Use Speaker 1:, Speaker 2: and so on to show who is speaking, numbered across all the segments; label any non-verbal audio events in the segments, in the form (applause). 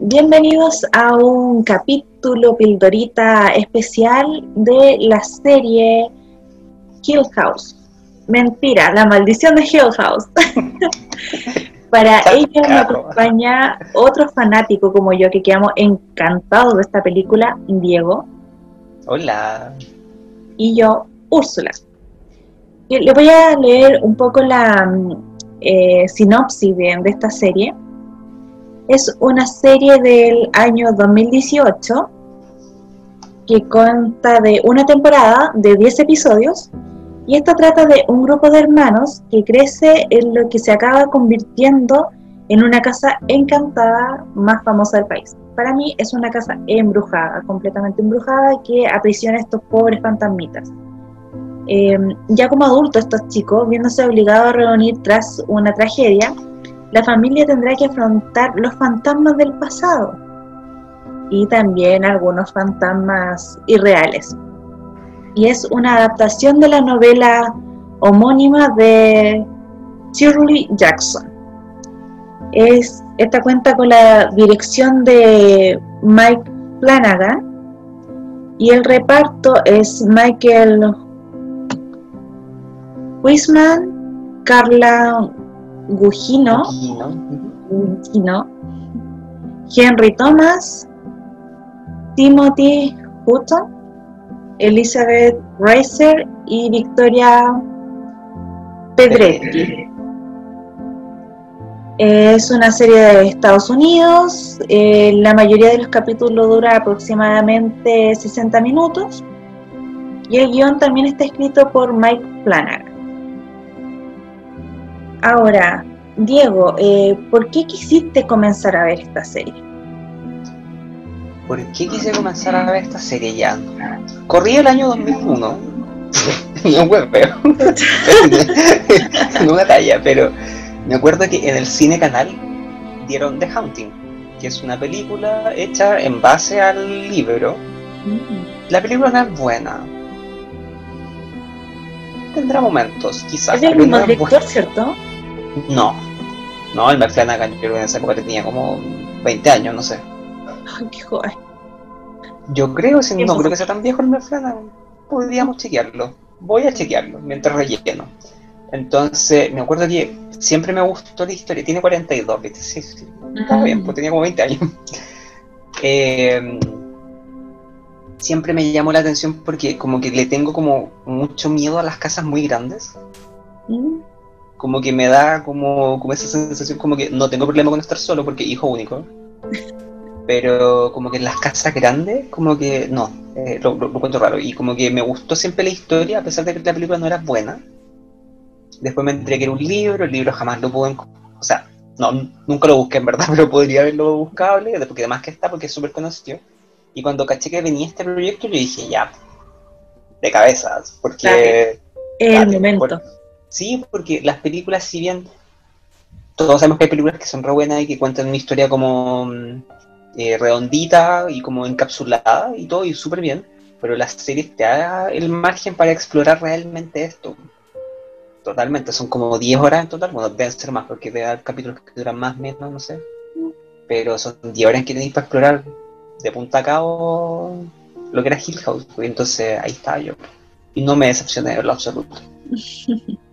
Speaker 1: bienvenidos a un capítulo pildorita especial de la serie Hill House. Mentira, la maldición de Hill House. (laughs) Para ello me acompaña otro fanático como yo que quedamos encantados de esta película, Diego.
Speaker 2: Hola.
Speaker 1: Y yo, Úrsula. Le voy a leer un poco la eh, sinopsis de esta serie es una serie del año 2018 que consta de una temporada de 10 episodios y esta trata de un grupo de hermanos que crece en lo que se acaba convirtiendo en una casa encantada más famosa del país. Para mí es una casa embrujada, completamente embrujada, que aprisiona a estos pobres fantasmitas. Em, ya como adultos estos chicos, viéndose obligados a reunir tras una tragedia, la familia tendrá que afrontar los fantasmas del pasado y también algunos fantasmas irreales. Y es una adaptación de la novela homónima de Shirley Jackson. Es, esta cuenta con la dirección de Mike Flanagan y el reparto es Michael Wiseman, Carla Gugino, Henry Thomas, Timothy Hutton, Elizabeth Reiser y Victoria Pedretti. Es una serie de Estados Unidos, eh, la mayoría de los capítulos dura aproximadamente 60 minutos y el guion también está escrito por Mike Flanagan. Ahora, Diego, eh, ¿por qué quisiste comenzar a ver esta serie?
Speaker 2: ¿Por qué quise comenzar a ver esta serie ya? Corrí el año 2001. (laughs) no hueveo. (laughs) no una talla, pero me acuerdo que en el cine canal dieron The Haunting, que es una película hecha en base al libro. Mm. La película no es buena. Tendrá momentos, quizás.
Speaker 1: Es del mismo director, ¿cierto?
Speaker 2: No, no, el Flanagan yo creo que en esa época tenía como 20 años, no sé. (laughs)
Speaker 1: Qué joven.
Speaker 2: Yo creo, si no creo que sea tan viejo el Flanagan. Podríamos chequearlo. Voy a chequearlo mientras relleno. Entonces, me acuerdo que siempre me gustó la historia. Tiene 42, ¿viste? Sí, sí. Está bien, pues tenía como 20 años. (laughs) Eh, siempre me llamó la atención porque como que le tengo como mucho miedo a las casas muy grandes. Mm como que me da como, como esa sensación como que no tengo problema con estar solo porque hijo único. Pero como que en las casas grandes, como que no, eh, lo, lo, cuento raro. Y como que me gustó siempre la historia, a pesar de que la película no era buena. Después me enteré que era un libro, el libro jamás lo pude... O sea, no, nunca lo busqué en verdad, (laughs) pero podría haberlo buscable, porque además que está, porque es súper conocido. Y cuando caché que venía este proyecto, yo dije, ya, de cabezas, porque...
Speaker 1: El momento.
Speaker 2: Sí, porque las películas, si bien todos sabemos que hay películas que son re buenas y que cuentan una historia como mm, eh, redondita y como encapsulada y todo, y súper bien, pero las series te da el margen para explorar realmente esto. Totalmente, son como 10 horas en total, bueno, deben ser más porque hay capítulos que duran más, menos, no sé. Pero son 10 horas que tenéis para explorar de punta a cabo lo que era Hill House, pues, entonces ahí está yo. Y no me decepcioné en lo absoluto. (laughs)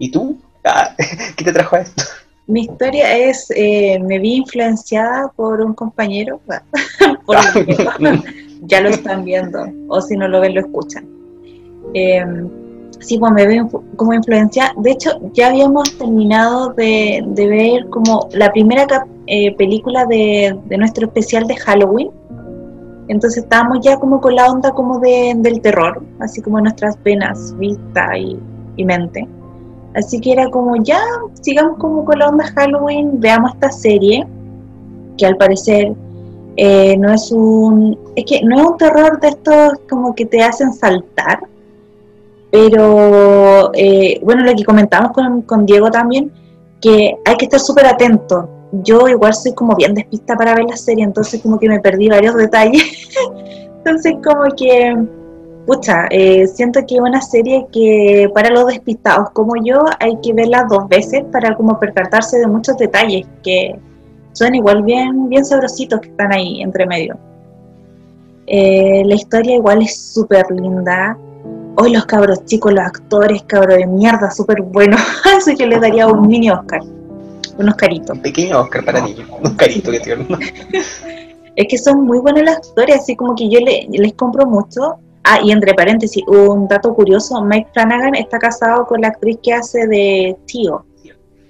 Speaker 2: ¿Y tú? Ah, (laughs) ¿Qué te trajo a esto?
Speaker 1: Mi historia es, eh, me vi influenciada por un compañero, (laughs) (laughs) ya lo están viendo, o si no lo ven, lo escuchan. Em, sí, pues me vi como influencia. De hecho, ya habíamos terminado de, ver como la primera eh, película de, nuestro especial de Halloween. Entonces estábamos ya como con la onda como de, del terror, así como nuestras venas, vista y mente. Así que era como, ya, sigamos como con la onda Halloween, veamos esta serie, que al parecer eh, no es un, es que no es un terror de estos como que te hacen saltar, pero eh, bueno, lo que comentamos con, con Diego también, que hay que estar súper atento. Yo igual soy como bien despista para ver la serie, entonces como que me perdí varios detalles. (laughs) entonces como que pucha, eh, siento que es una serie que para los despistados como yo hay que verla dos veces para como percatarse de muchos detalles que, son igual bien, bien sabrositos que están ahí entre medio. Eh, la historia igual es súper linda. Hoy los cabros chicos, los actores, cabros de mierda, súper buenos. (laughs) Así que les daría un mini Oscar. Unos caritos.
Speaker 2: Un pequeño Oscar para niños. (laughs) Un carito que tienen. (laughs)
Speaker 1: es que son muy buenos los actores, así como que yo les compro mucho. Ah, y entre paréntesis, un dato curioso, Mike Flanagan está casado con la actriz que hace de Tío.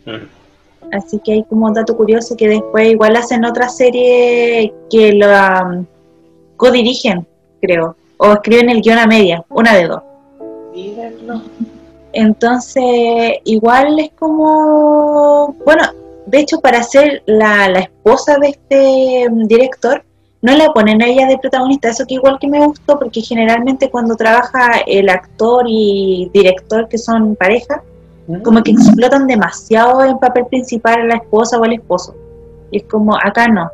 Speaker 1: Mm. Así que hay como un dato curioso que después igual hacen otra serie que la um, co-dirigen, creo, o escriben el guion a media, una de dos. Entonces, igual es como, bueno, de hecho para ser la, la esposa de este um, director, no la ponen a ella de protagonista, eso que igual que me gustó, porque generalmente cuando trabaja el actor y director que son pareja, mm. como que explotan demasiado en papel principal a la esposa o al esposo. Y es como, acá no.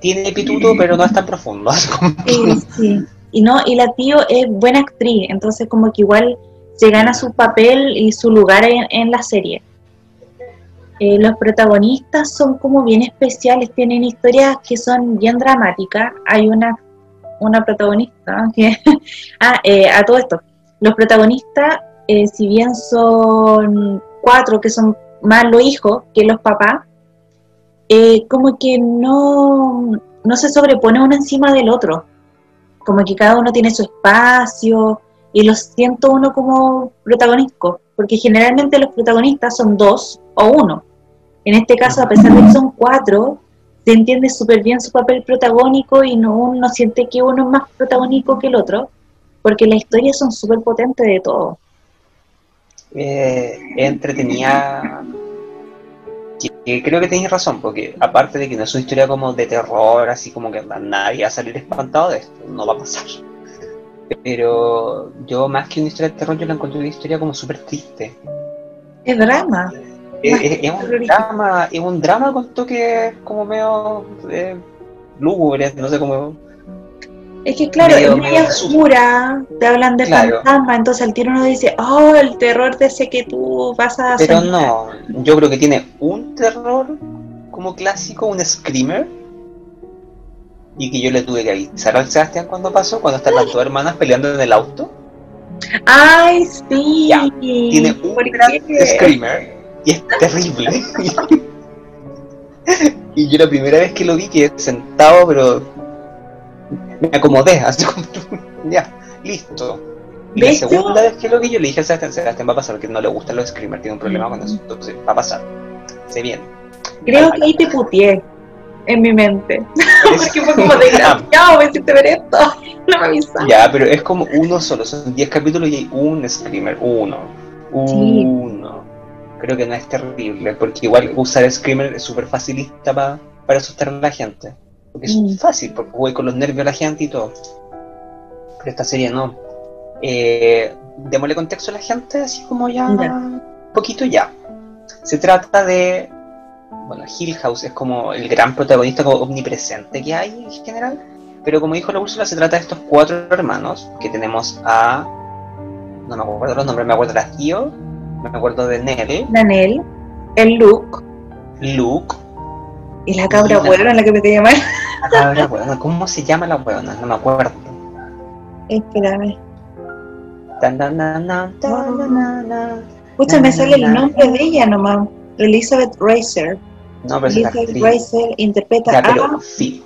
Speaker 2: Tiene pituto, pero no es tan profundo. (laughs)
Speaker 1: Sí, sí. Y no, y la tío es buena actriz, entonces como que igual se gana su papel y su lugar en la serie. Eh, los protagonistas son como bien especiales, tienen historias que son bien dramáticas. Hay una, una protagonista que... (laughs) ah, eh, a todo esto. Los protagonistas, eh, si bien son cuatro, que son más los hijos que los papás, como que no, no se sobrepone uno encima del otro. Como que cada uno tiene su espacio y los siento uno como protagónico, porque generalmente los protagonistas son dos o uno. En este caso, a pesar de que son cuatro, se entiende súper bien su papel protagónico y no uno siente que uno es más protagónico que el otro, porque las historias son súper potentes de todo.
Speaker 2: Eh, entretenía creo que tenéis razón, porque aparte de que no es una historia como de terror, así como que nadie va a salir espantado de esto, no va a pasar. Pero yo más que una historia de terror, yo la encontré una historia como súper triste.
Speaker 1: Es drama.
Speaker 2: Es, un drama, es un drama con toques como medio eh, lúgubres, no sé cómo.
Speaker 1: Es que claro, es medio oscura, te hablan de fantasma, entonces al tiro uno dice, oh, el terror de ese que tú vas a
Speaker 2: Pero no, yo creo que tiene un terror como clásico, un screamer, y que yo le tuve que avisar al Sebastián cuando pasó, cuando están las dos hermanas peleando en el auto.
Speaker 1: Ay, sí.
Speaker 2: tiene un gran screamer y es terrible. y yo la primera vez que lo vi quedé sentado, pero me acomodé, así como, (laughs) ya, listo. Y la segunda vez que lo vi yo le dije a Sebastián, Sebastián va a pasar porque no le gustan los screamers, tiene un problema con eso, entonces va a pasar, se viene.
Speaker 1: Creo que ahí te putié en mi mente. (laughs) Porque fue como desgraciado, me hiciste ver esto. (laughs) No me avisaste.
Speaker 2: Ya, pero es como uno solo, son 10 capítulos y hay un screamer, uno. Uno creo que no es terrible, porque igual usar Screamer es súper facilista para asustar a la gente. Porque es mm. fácil, porque voy con los nervios a la gente y todo. Pero esta serie no. Eh, démosle contexto a la gente, así como ya un poquito ya. Se trata de. Bueno, Hill House es como el gran protagonista omnipresente que hay en general. Pero como dijo la Úrsula, se trata de estos cuatro hermanos que tenemos a. No me acuerdo los nombres, me acuerdo de la tío, me acuerdo de Nell.
Speaker 1: Nell, el Luke.
Speaker 2: Luke.
Speaker 1: Y la cabra huevona, la que me te llama. (laughs)
Speaker 2: La cabra huevona, ¿cómo se llama la huevona? No me acuerdo.
Speaker 1: Espérame. Escucha, me sale el nombre de ella nomás. Elizabeth Racer.
Speaker 2: No, pero
Speaker 1: Elizabeth Racer interpreta ya, pero, a... Sí.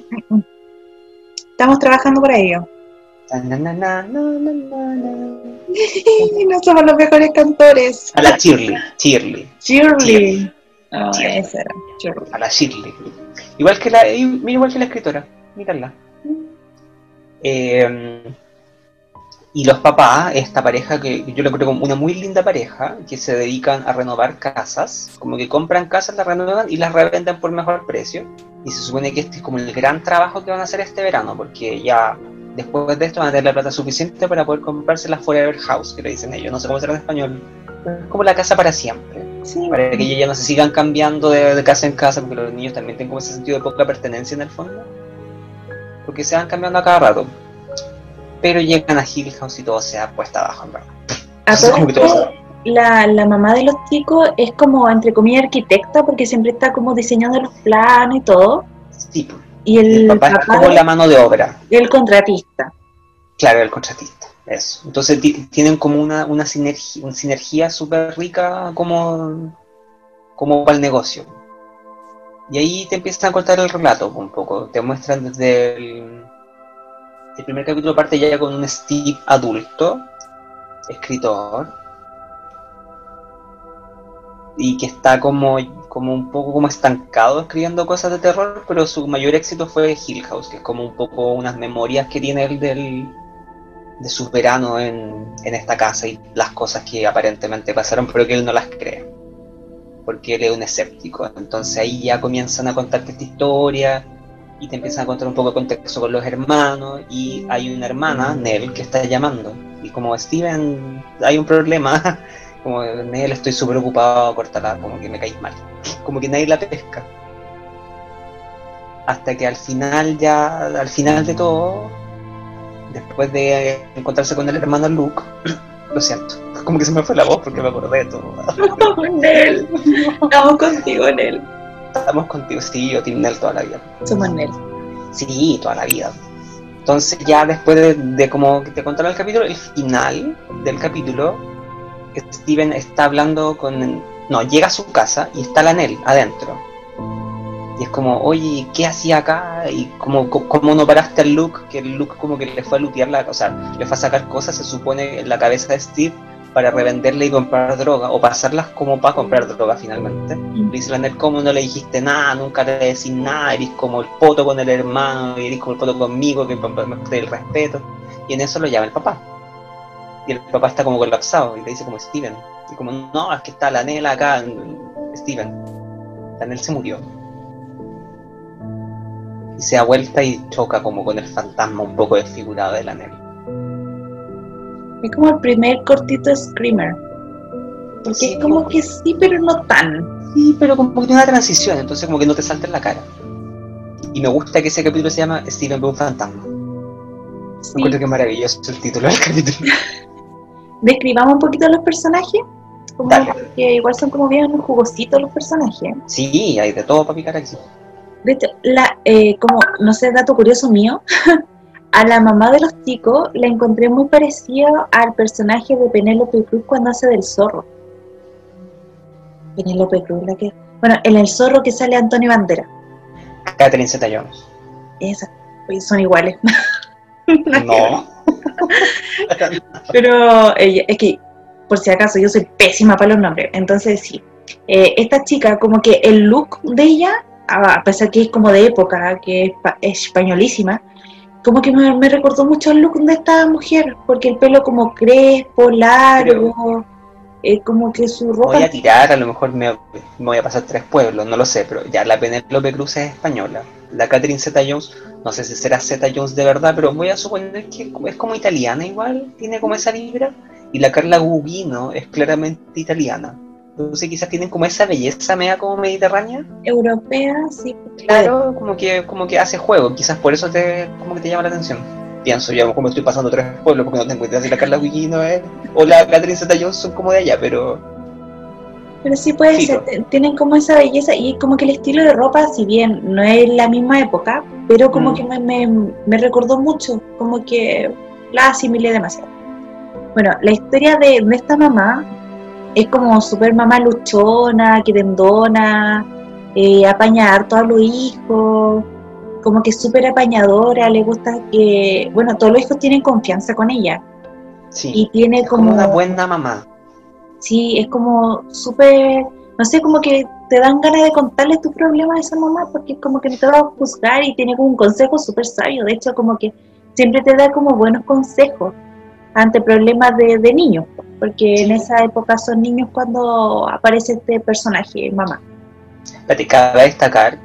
Speaker 1: Estamos trabajando para ello. No somos (laughs) los mejores cantores.
Speaker 2: A la Shirley. Shirley.
Speaker 1: Shirley. Esa era.
Speaker 2: A la Shirley. Igual que la, igual que la escritora. Mírala. Eh, y los papás, esta pareja que yo lo creo como una muy linda pareja, que se dedican a renovar casas, como que compran casas, las renuevan y las revenden por mejor precio. Y se supone que este es como el gran trabajo que van a hacer este verano, porque ya después de esto van a tener la plata suficiente para poder comprarse la Forever House, que le dicen ellos, no sé cómo será en español, es como la casa para siempre. Para que ellos ya no se sigan cambiando de, casa en casa, porque los niños también tienen como ese sentido de poca pertenencia en el fondo. Porque se van cambiando a cada rato. Pero llegan a Hill House y todo se ha puesto abajo, en verdad.
Speaker 1: La, la mamá de los chicos es como, entre comillas, arquitecta, porque siempre está como diseñando los planos y todo.
Speaker 2: Sí, pues.
Speaker 1: Y el,
Speaker 2: el papá, es como la mano de obra.
Speaker 1: El contratista.
Speaker 2: Claro, el contratista. Eso. Entonces tienen como una, una sinergia, una sinergia súper rica como, como para el negocio. Y ahí te empiezan a contar el relato un poco. Te muestran desde el, el primer capítulo parte ya con un Steve adulto, escritor, y que está como, como un poco como estancado escribiendo cosas de terror, pero su mayor éxito fue Hill House, que es como un poco unas memorias que tiene él del, de su verano en, en esta casa y las cosas que aparentemente pasaron, pero que él no las cree, porque él es un escéptico. Entonces ahí ya comienzan a contarte esta historia y te empiezan a contar un poco de contexto con los hermanos y hay una hermana, Nell, que está llamando. Y como Steven, hay un problema, (laughs) como Nell estoy súper ocupado, cortarla, como que me caís mal. Como que nadie la pesca. Hasta que al final ya, al final de todo, después de encontrarse con el hermano Luke, (clears throat) lo siento, como que se me fue la voz porque me acordé de todo. (laughs)
Speaker 1: Nel, estamos contigo, Nel.
Speaker 2: Estamos contigo, sí, yo Team Nel toda la vida.
Speaker 1: Somos Nel.
Speaker 2: Sí, toda la vida. Entonces ya después de, de como te contaron el capítulo, el final del capítulo, Steven está hablando con... No, llega a su casa y está la Nel adentro. Y es como, oye, ¿qué hacía acá? Y como, como no paraste al Luke, que el Luke como que le fue a lutear la... O sea, le fue a sacar cosas, se supone, en la cabeza de Steve para revenderle y comprar droga, o pasarlas como para comprar droga finalmente. Le dice la Nel, ¿cómo no le dijiste nada? Nunca le decís nada, eres como el poto con el hermano, eres como el poto conmigo, que me el respeto. Y en eso lo llama el papá. Y el papá está como colapsado, y le dice como Steven. Y como, no, es que está la Nel acá, Steven. La Nel se murió. Y se da vuelta y choca como con el fantasma un poco desfigurado de la Nel.
Speaker 1: Es como el primer cortito Screamer. Porque
Speaker 2: Sí,
Speaker 1: es como
Speaker 2: como-
Speaker 1: que sí, pero no tan.
Speaker 2: Sí, pero como que tiene una transición, entonces como que no te salta en la cara. Y me gusta que ese capítulo se llama Steven ve un fantasma. Me encuentro que es maravilloso el título del capítulo. (laughs)
Speaker 1: Describamos un poquito los personajes. Como
Speaker 2: Dale.
Speaker 1: que igual son como bien jugositos los personajes.
Speaker 2: Sí, hay de todo para picar aquí.
Speaker 1: De hecho, la, eh, como, no sé, dato curioso mío, (laughs) a la mamá de los chicos la encontré muy parecida al personaje de Penélope Cruz cuando hace del zorro. Penélope Cruz, la que... Bueno, en el zorro que sale Antonio Bandera.
Speaker 2: Catherine Zeta Jones.
Speaker 1: Esa, pues son iguales. (laughs)
Speaker 2: No. (laughs)
Speaker 1: Pero ella, es que, por si acaso, yo soy pésima para los nombres. Entonces, sí. Eh, esta chica, como que el look de ella, a pesar que es como de época, que es, es españolísima, como que me, me recordó mucho el look de esta mujer, porque el pelo como crespo, largo, eh, como que su ropa...
Speaker 2: Voy a tirar, a lo mejor me, me voy a pasar tres pueblos, no lo sé, pero ya la Penélope Cruz es española. La Catherine Zeta Jones, no sé si será Zeta Jones de verdad, pero voy a suponer que es como italiana igual, tiene como esa vibra. Y la Carla Gugino es claramente italiana. Entonces quizás tienen como esa belleza media como mediterránea.
Speaker 1: europea, sí.
Speaker 2: Claro, como que, como que hace juego, quizás por eso te, como que te llama la atención. Pienso yo, como estoy pasando tres pueblos porque no tengo idea si la Carla Gugino es, o la Catherine Zeta Jones son como de allá, pero
Speaker 1: Pero sí puede
Speaker 2: Sí,
Speaker 1: ser,
Speaker 2: no.
Speaker 1: t- tienen como esa belleza y como que el estilo de ropa, si bien no es la misma época, pero como
Speaker 2: Mm.
Speaker 1: que me, me- me recordó mucho, como que la asimilé demasiado. Bueno, la historia de, de esta mamá es como super mamá luchona, querendona, eh, apaña harto a los hijos, como que súper apañadora, le gusta que, bueno, todos los hijos tienen confianza con ella
Speaker 2: sí.
Speaker 1: y tiene
Speaker 2: Es como
Speaker 1: como
Speaker 2: una buena mamá.
Speaker 1: Sí, es como súper, no sé, como que te dan ganas de contarle tus problemas a esa mamá porque es como que no te va a juzgar y tiene como un consejo súper sabio. De hecho, como que siempre te da como buenos consejos ante problemas de, de niños, porque en esa época son niños cuando aparece este personaje, mamá.
Speaker 2: Cabe destacar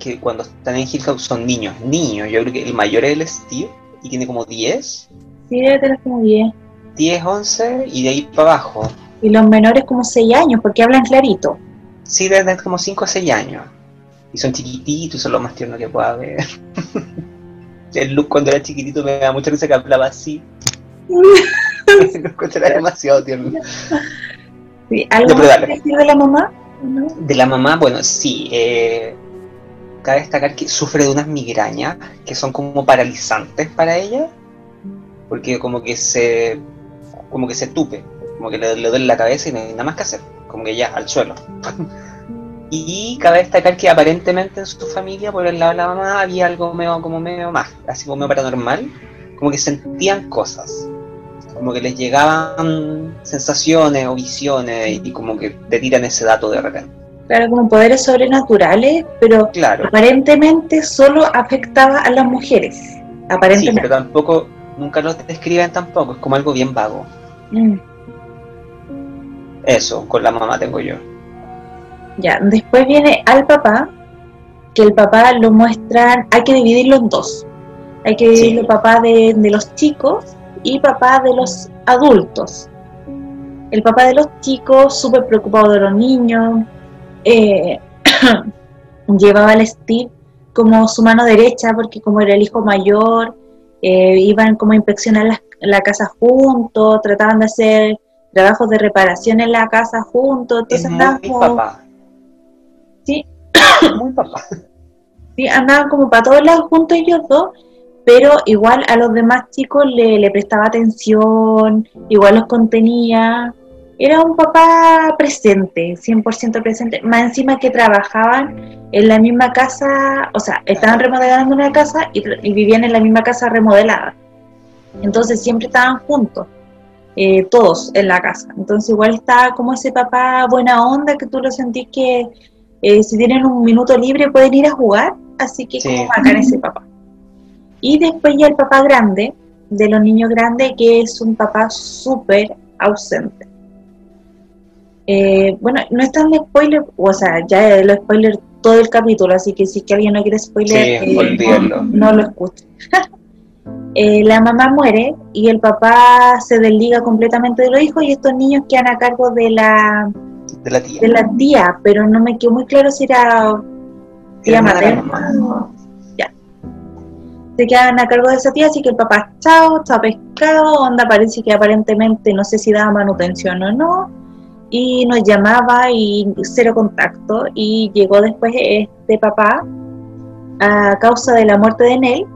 Speaker 2: que cuando están en Hill House son niños, niños. Yo creo que el mayor es el Steve y tiene como 10,
Speaker 1: Sí, debe tener como 10.
Speaker 2: 10, 11 y de ahí para abajo.
Speaker 1: Y los menores como 6 años, porque hablan clarito.
Speaker 2: Sí, desde como 5 o 6 años. Y son chiquititos son lo más tierno que pueda haber. (laughs) el Luke cuando era chiquitito me da mucha risa que hablaba así. (laughs) Lo encontraba demasiado tierno.
Speaker 1: ¿Algo que decir de la mamá?
Speaker 2: De la mamá, bueno, sí. Eh, cabe destacar que sufre de unas migrañas que son como paralizantes para ella, porque como que se, como que se tupe, como que le, le duele la cabeza y no hay nada más que hacer, como que ya, al suelo. (laughs) y cabe destacar que aparentemente en su familia, por el lado de la mamá, había algo medio, como medio más, así como medio paranormal, como que sentían cosas, como que les llegaban sensaciones o visiones y como que te tiran ese dato de repente
Speaker 1: claro, como poderes sobrenaturales, pero aparentemente solo afectaba a las mujeres. Aparentemente.
Speaker 2: Sí, pero tampoco, nunca lo describen tampoco, es como algo bien vago. Mm. Eso, con la mamá tengo yo.
Speaker 1: Ya, después viene al papá, que el papá lo muestran, hay que dividirlo en dos. Hay que dividirlo papá de, de los chicos y papá de los adultos. El papá de los chicos, súper preocupado de los niños, eh, (clears throat) llevaba al Steve como su mano derecha, porque como era el hijo mayor, eh, iban como a inspeccionar la, casa juntos, trataban de hacer trabajos de reparación en la casa juntos, entonces andaban como... Papá. Sí. Muy papá. (laughs) Sí, andaban como para todos lados juntos ellos dos, pero igual a los demás chicos le, le prestaba atención, igual los contenía, era un papá presente, 100% presente, más encima que trabajaban en la misma casa, o sea, estaban remodelando una casa y, vivían en la misma casa remodelada. Entonces siempre estaban juntos, eh, todos en la casa. Entonces igual estaba como ese papá buena onda que tú lo sentís que eh, si tienen un minuto libre pueden ir a jugar, así que como bacán ese papá. Y después ya el papá grande, de los niños grandes, que es un papá súper ausente eh, bueno, no es tan spoiler, o sea, ya lo spoiler todo el capítulo, así que si que alguien no quiere spoiler, eh, no, lo escuche. (laughs) Eh, la mamá muere y el papá se desliga completamente de los hijos y estos niños quedan a cargo de la,
Speaker 2: de la tía.
Speaker 1: De la tía, pero no me quedó muy claro si era tía materna. Ya. Se quedan a cargo de esa tía, así que el papá, chao, está pescado, onda parece que aparentemente no sé si daba manutención o no y nos llamaba y cero contacto y llegó después este papá a causa de la muerte de Nel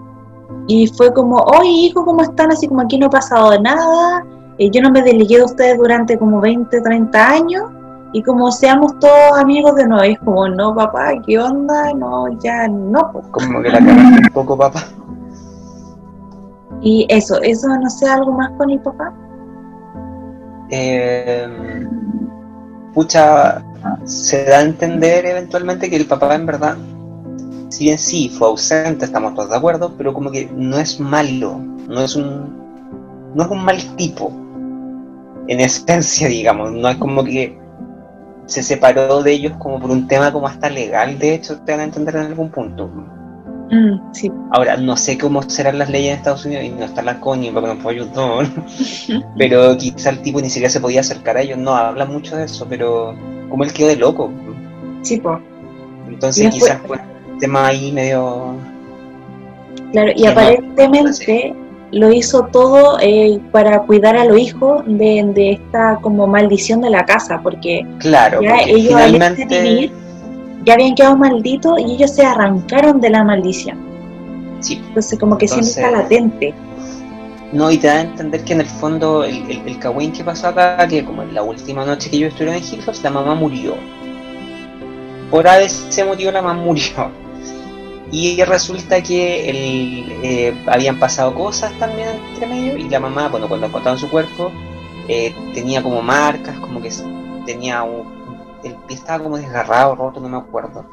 Speaker 1: y fue como, oye hijo, ¿cómo están? Así como aquí no ha pasado nada, eh, yo no me desligué de ustedes durante como 20, 30 años y como seamos todos amigos de nuevo, es como, no papá, ¿qué onda? No, ya no.
Speaker 2: Como que la cagaste un poco papá.
Speaker 1: Y eso, eso no sé, algo más con el papá.
Speaker 2: Eh, pucha, se da a entender eventualmente que el papá en verdad, si bien sí fue ausente, estamos todos de acuerdo, pero como que no es malo, no es un, no es un mal tipo, en esencia, digamos, no es como que se separó de ellos como por un tema como hasta legal, de hecho, te van a entender en algún punto. Mm, Ahora, no sé cómo serán las leyes en Estados Unidos y no está la coña porque no puedo ayudar. pero quizá el tipo ni siquiera se podía acercar a ellos. No habla mucho de eso, pero como él quedó de loco.
Speaker 1: Sí, pues.
Speaker 2: Entonces, quizás fue un tema ahí medio.
Speaker 1: Claro, y aparentemente lo hizo todo eh, para cuidar a los hijos de, esta como maldición de la casa, porque
Speaker 2: claro, ya ellos finalmente
Speaker 1: ya habían quedado malditos y ellos se arrancaron de la maldición.
Speaker 2: Sí.
Speaker 1: Entonces como que siempre está latente.
Speaker 2: No, y te da a entender que en el fondo el, el, que pasó acá, que como en la última noche que yo estuve en Hillhouse, la mamá murió. Por ese motivo la mamá murió. Y resulta que el, eh, habían pasado cosas también entre medio y la mamá, bueno, cuando encontraron su cuerpo, eh, tenía como marcas, como que tenía un, el pie estaba como desgarrado, roto, no me acuerdo.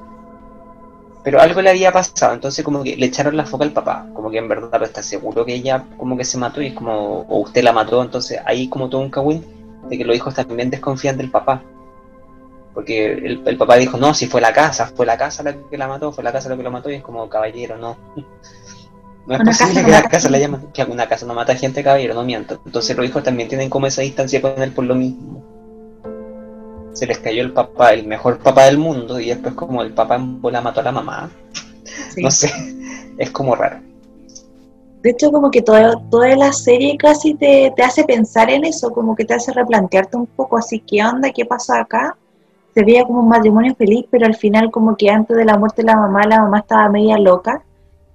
Speaker 2: Pero algo le había pasado, entonces como que le echaron la foca al papá, como que en verdad está seguro que ella como que se mató y es como, o usted la mató, entonces ahí como todo un cagüín de que los hijos también desconfían del papá. Porque el, papá dijo, no, si fue la casa, fue la casa la que la mató, fue la casa la que lo mató y es como, caballero, no. (laughs) No es posible que la casa la llamen, que alguna casa no mata gente, caballero, no miento. Entonces los hijos también tienen como esa distancia con él por lo mismo se les cayó el papá, el mejor papá del mundo, y después como el papá en bola mató a la mamá. No sé, es como raro.
Speaker 1: De hecho, como que toda, toda la serie casi te, te hace pensar en eso, como que te hace replantearte un poco así, ¿qué onda? ¿Qué pasa acá? Se veía como un matrimonio feliz, pero al final como que antes de la muerte de la mamá, la mamá estaba media loca.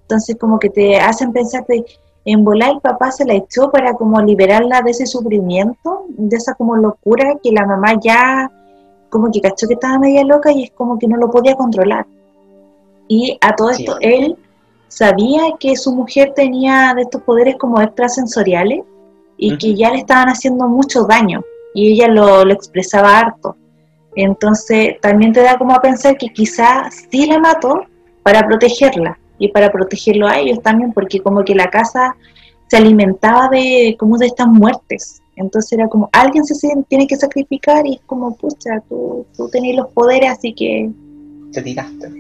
Speaker 1: Entonces como que te hacen pensar de, en volar el papá se la echó para como liberarla de ese sufrimiento, de esa como locura que la mamá ya como que cachó que estaba media loca y es como que no lo podía controlar. Y a todo esto él sabía que su mujer tenía de estos poderes como extrasensoriales y que ya le estaban haciendo mucho daño y ella lo, expresaba harto. Entonces también te da como a pensar que quizás sí la mató para protegerla y para protegerlo a ellos también, porque como que la casa se alimentaba de como de estas muertes. Entonces era como, alguien se tiene que sacrificar y es como, pucha, tú, tú tenés los poderes, así que...
Speaker 2: Te tiraste.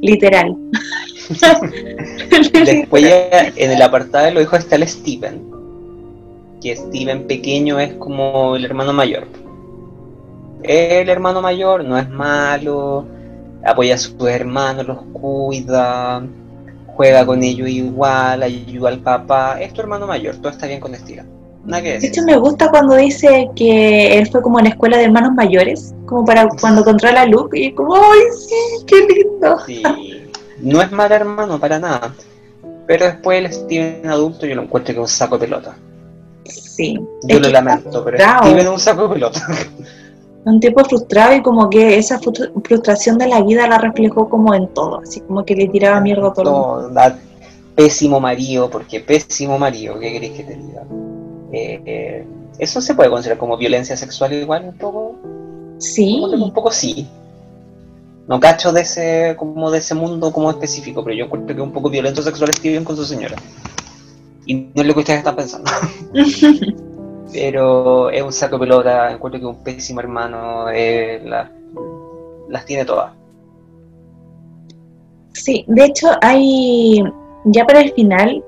Speaker 1: Literal. (laughs) (laughs)
Speaker 2: Después ya en el apartado de los hijos está el Steven. Que Steven pequeño es como el hermano mayor. El hermano mayor no es malo, apoya a sus hermanos, los cuida, juega con ellos igual, ayuda al papá. Es tu hermano mayor, todo está bien con Steven. Nada que
Speaker 1: De hecho, me gusta cuando dice que él fue como en la escuela de hermanos mayores, como para cuando controla a Luke, y como, ¡ay, sí, qué lindo!
Speaker 2: Sí, no es mal hermano para nada. Pero después el Steven adulto yo lo encuentro que es un saco de pelota.
Speaker 1: Sí.
Speaker 2: Yo lo lamento, pero Steven es un saco de pelota. (laughs)
Speaker 1: Un tipo frustrado y como que esa frustración de la vida la reflejó como en todo, así como que le tiraba mierda a todo.
Speaker 2: todo pésimo marido, porque pésimo marido, ¿qué queréis que te diga? Eh, ¿Eso se puede considerar como violencia sexual igual un poco?
Speaker 1: Sí.
Speaker 2: Un poco sí no cacho de ese como de ese mundo como específico, pero yo encuentro que es un poco violento sexual Steven con su señora. Y no es lo que ustedes están pensando. (laughs) pero es un saco de pelota, encuentro que es un pésimo hermano, eh, las tiene todas.
Speaker 1: Sí, de hecho hay, ya para el final,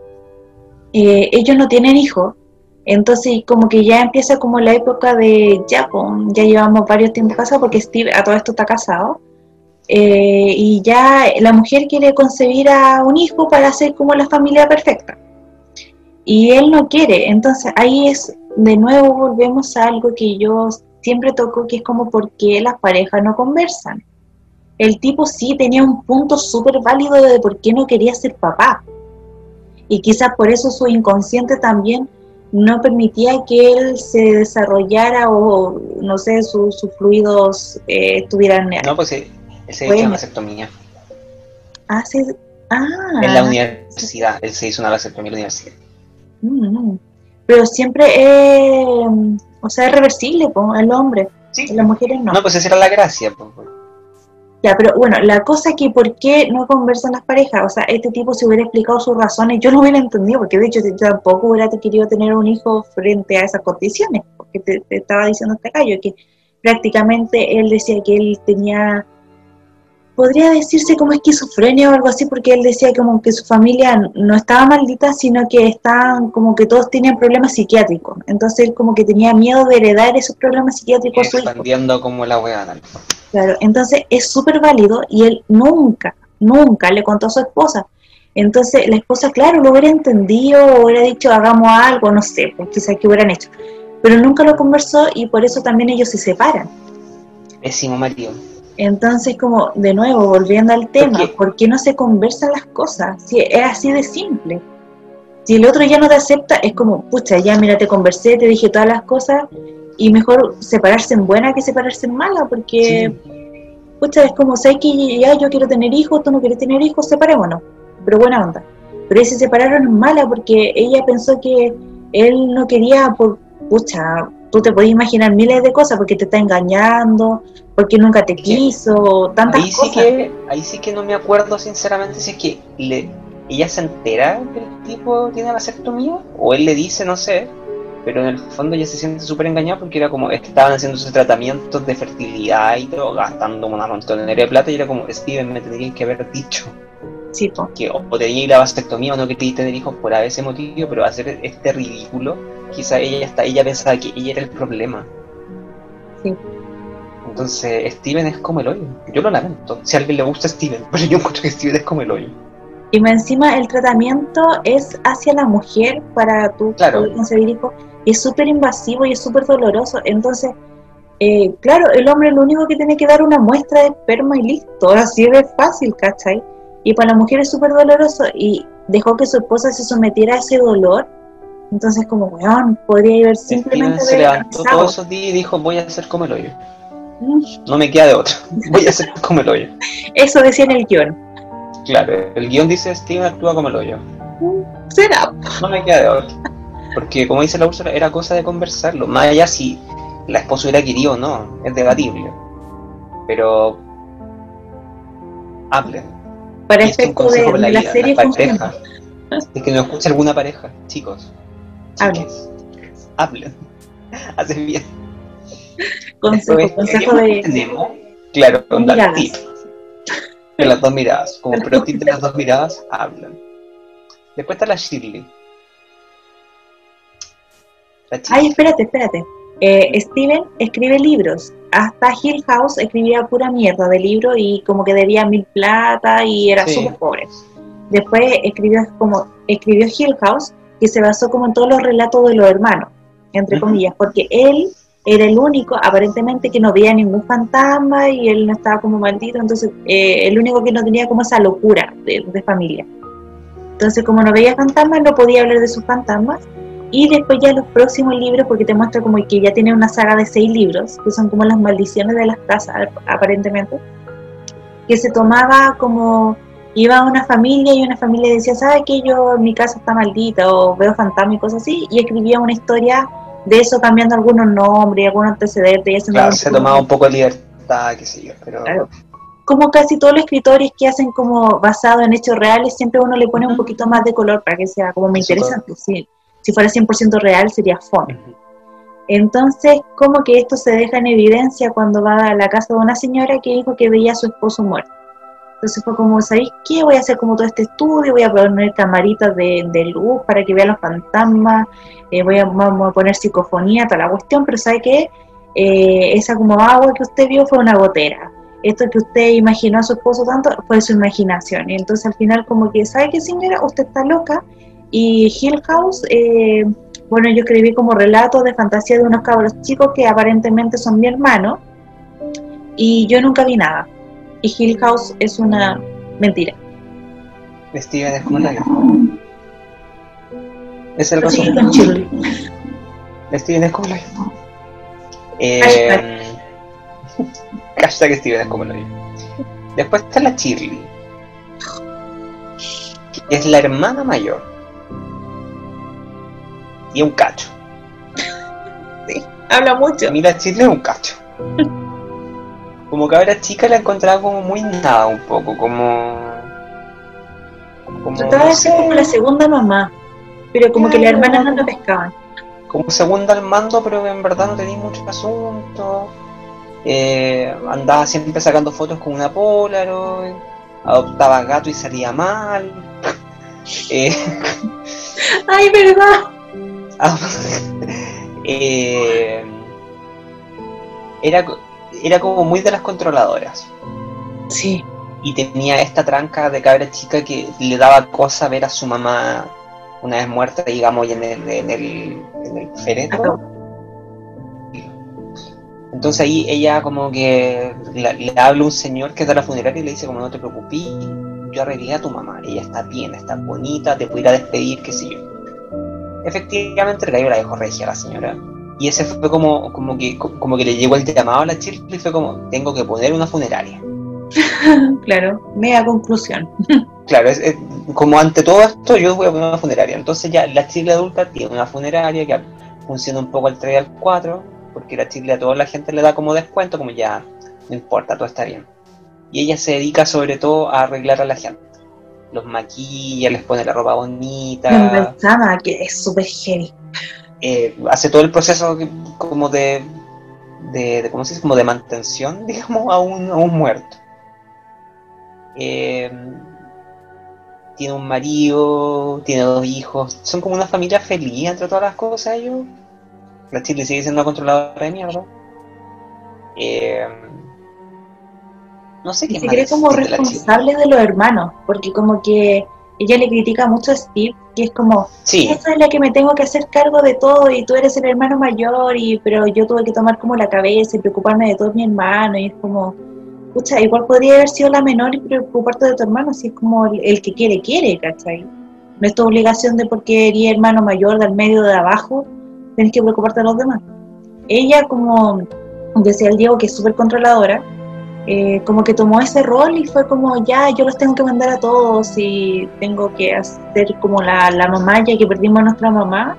Speaker 1: eh, ellos no tienen hijos, entonces como que ya empieza como la época de ya, ya llevamos varios tiempos casados porque Steve a todo esto está casado eh, y ya la mujer quiere concebir a un hijo para hacer como la familia perfecta. Y él no quiere, entonces ahí es, de nuevo volvemos a algo que yo siempre toco, que es como por qué las parejas no conversan. El tipo sí tenía un punto súper válido de por qué no quería ser papá. Y quizás por eso su inconsciente también no permitía que él se desarrollara o, no sé, sus fluidos eh, estuvieran...
Speaker 2: No, pues él se hizo una vasectomía.
Speaker 1: Ah, sí. Ah.
Speaker 2: En la universidad. Él se hizo una vasectomía en la universidad.
Speaker 1: Mm. Pero siempre es. O sea, es reversible, pues, el hombre. Sí. Las mujeres no.
Speaker 2: No, pues esa era la gracia.
Speaker 1: Ya, pero bueno, la cosa es que ¿por qué no conversan las parejas? O sea, este tipo se hubiera explicado sus razones, yo no hubiera entendido, porque de hecho yo tampoco hubiera querido tener un hijo frente a esas condiciones, porque te, estaba diciendo este gallo, que prácticamente él decía que él tenía podría decirse como esquizofrenia o algo así, porque él decía como que su familia no estaba maldita, sino que estaban como que todos tenían problemas psiquiátricos. Entonces él como que tenía miedo de heredar esos problemas psiquiátricos a su
Speaker 2: hijo. como la weá.
Speaker 1: Claro, entonces es súper válido y él nunca, nunca le contó a su esposa. Entonces la esposa, claro, lo hubiera entendido o hubiera dicho hagamos algo, no sé, pues quizás que hubieran hecho. Pero nunca lo conversó y por eso también ellos se separan.
Speaker 2: Pésimo marido.
Speaker 1: Entonces, como de nuevo, volviendo al tema, ¿por qué no se conversan las cosas? Si es así de simple. Si el otro ya no te acepta, es como, pucha, ya mira, te conversé, te dije todas las cosas, y mejor separarse en buena que separarse en mala, porque, pucha, es como, sé que ya yo quiero tener hijos, tú no quieres tener hijos, separémonos, pero buena onda. Pero ahí se separaron en mala porque ella pensó que él no quería, por, pucha, tú te podés imaginar miles de cosas porque te está engañando, porque nunca te quiso, tantas
Speaker 2: ahí
Speaker 1: cosas.
Speaker 2: Sí que, ahí sí que no me acuerdo sinceramente si es que le, ella se entera que el tipo tiene vasectomía o él le dice, no sé, pero en el fondo ella se siente súper engañada porque era como, estaban haciendo sus tratamientos de fertilidad y todo, gastando una montonera de plata y era como, Steven, me tendrían que haber dicho.
Speaker 1: Sí,
Speaker 2: Que o, tenía la vasectomía o no quería tener hijos por ese motivo, pero hacer este ridículo quizá ella hasta ella pensaba que ella era el problema.
Speaker 1: Sí.
Speaker 2: Entonces, Steven es como el hoyo. Yo lo lamento. Si a alguien le gusta Steven, (laughs) pero yo encuentro que Steven es como el hoyo.
Speaker 1: Y más encima el tratamiento es hacia la mujer para tú
Speaker 2: Claro.
Speaker 1: poder concebir hijos. Y es súper invasivo y es súper doloroso. Entonces, eh, claro, el hombre lo único que tiene que dar una muestra de esperma y listo. (laughs) Así de fácil, ¿cachai? Y para la mujer es súper doloroso. Y dejó que su esposa se sometiera a ese dolor. Entonces, como, weón, podría haber
Speaker 2: Steven
Speaker 1: simplemente
Speaker 2: se levantó todos esos días y dijo, voy a hacer como el hoyo.
Speaker 1: Mm,
Speaker 2: No me queda de otra. (laughs) Voy a hacer como el hoyo.
Speaker 1: Eso decía en el guion.
Speaker 2: Claro, el guion dice Steven actúa como el hoyo.
Speaker 1: Mm, Será.
Speaker 2: No me queda de otra. Porque como dice la Úrsula, era cosa de conversarlo. Más allá si la esposa hubiera querido o no, es debatible. Pero hablen.
Speaker 1: Para
Speaker 2: Y esto es un
Speaker 1: efecto de, la
Speaker 2: vida,
Speaker 1: serie funciona.
Speaker 2: parejas. Es que nos escucha alguna pareja, chicos.
Speaker 1: Hablen.
Speaker 2: Hablen. (laughs) Hacen bien.
Speaker 1: Consejo,
Speaker 2: Después,
Speaker 1: consejo
Speaker 2: ¿qué
Speaker 1: de
Speaker 2: tenemos? Claro, onda,
Speaker 1: miradas.
Speaker 2: tip. De las dos miradas. Como pro tip de las dos miradas, hablan. Después está la Shirley. La.
Speaker 1: Ay, espérate, espérate. Eh, Steven escribe libros. Hasta Hill House escribía pura mierda de libro y como que debía mil plata y era
Speaker 2: Sí.
Speaker 1: súper pobre. Después escribió como escribió Hill House que se basó como en todos los relatos de los hermanos, entre comillas, porque él era el único aparentemente que no veía ningún fantasma y él no estaba como maldito, entonces eh, el único que no tenía como esa locura de, de familia. Entonces como no veía fantasmas no podía hablar de sus fantasmas y después ya los próximos libros, porque te muestra como que ya tiene una saga de seis libros, que son como las maldiciones de las casas, aparentemente, que se tomaba como, iba a una familia y una familia decía, ¿sabe que yo, mi casa está maldita o veo fantasmas y cosas así? Y escribía una historia de eso cambiando algunos nombres, algunos antecedentes. Y
Speaker 2: Claro, se tomaba un poco de libertad, qué sé yo, pero
Speaker 1: Claro. Como casi todos los escritores que hacen como basado en hechos reales, siempre uno le pone un poquito más de color para que sea como
Speaker 2: Sí,
Speaker 1: interesante. Sí. Si fuera 100% real sería fome. Entonces, como que esto se deja en evidencia cuando va a la casa de una señora que dijo que veía a su esposo muerto. Entonces fue como, ¿sabéis qué? Voy a hacer como todo este estudio, voy a poner camaritas de, luz para que vean los fantasmas, eh, voy a, a poner psicofonía, toda la cuestión, pero ¿sabe qué? Eh, esa como agua que usted vio fue una gotera. Esto que usted imaginó a su esposo tanto fue su imaginación. Y entonces al final como que, ¿sabe qué señora? Usted está loca. Y Hill House, eh, bueno, yo escribí como relatos de fantasía de unos cabros chicos que aparentemente son mi hermano. Y yo nunca vi nada. Y Hill House es una mentira.
Speaker 2: Steven es como hoyo. Es
Speaker 1: con Shirley.
Speaker 2: Steven es como hoyo. Eh, hashtag Steven es como hoyo. Después está la Shirley. Que es la hermana mayor. Y un cacho.
Speaker 1: Habla mucho.
Speaker 2: A mí la Shirley es un cacho. Como que ahora chica la encontraba como muy nada un poco, como... como
Speaker 1: Trataba
Speaker 2: no
Speaker 1: de ser como la segunda mamá. Pero como que las hermanas no lo pescaban.
Speaker 2: como segunda al mando, pero en verdad no tenía mucho asunto. Eh, andaba siempre sacando fotos con una Polaroid. Adoptaba gato y salía mal. (laughs) Eh,
Speaker 1: ¡Ay, verdad! (laughs)
Speaker 2: ah, (laughs) eh, era, era como muy de las controladoras.
Speaker 1: Sí.
Speaker 2: Y tenía esta tranca de cabra chica que le daba cosa ver a su mamá una vez muerta, digamos, y en el, en el, en el féretro. Entonces ahí ella como que la- le, habla un señor que es de la funeraria y le dice como no te preocupes, yo arreglé a tu mamá, ella está bien, está bonita, te pudiera despedir, qué sé yo. Efectivamente la dejó regia a la señora. Y ese fue como, como, que, como que le llegó el llamado a la Chile y fue como, tengo que poner una funeraria. (laughs)
Speaker 1: Claro, mega conclusión. (laughs)
Speaker 2: Claro, es, es- como ante todo esto yo voy a poner una funeraria. Entonces ya la Chile adulta tiene una funeraria que funciona un poco al 3 y al 4, porque la Chile a toda la gente le da como descuento, como ya no importa, todo está bien. Y ella se dedica sobre todo a arreglar a la gente. Los maquilla, les pone la ropa
Speaker 1: Me
Speaker 2: bonita,
Speaker 1: embalsama, que es súper heavy.
Speaker 2: Eh, hace todo el proceso como de, de, de- ¿cómo se dice? Como de mantención, (laughs) digamos, a un, a un muerto. Eh, tiene un marido, tiene dos hijos, son como una familia feliz entre todas las cosas ellos. La Chile sigue siendo una controladora de mierda. Eh, no sé qué
Speaker 1: Y se
Speaker 2: más
Speaker 1: cree como
Speaker 2: de
Speaker 1: responsable de los hermanos, porque como que ella le critica mucho a Steve, que es como,
Speaker 2: Sí,
Speaker 1: esa es la que me tengo que hacer cargo de todo y tú eres el hermano mayor, y pero yo tuve que tomar como la cabeza y preocuparme de todos mis hermanos y es como, pucha, igual podría haber sido la menor y preocuparte de tu hermano, si es como el, el que quiere, quiere, ¿cachai? No es tu obligación de porque eres hermano mayor del medio de abajo, tienes que preocuparte de los demás. Ella, como decía el Diego, que es súper controladora, eh, como que tomó ese rol y fue como, ya, yo los tengo que mandar a todos y tengo que hacer como la, la mamá, ya que perdimos a nuestra mamá.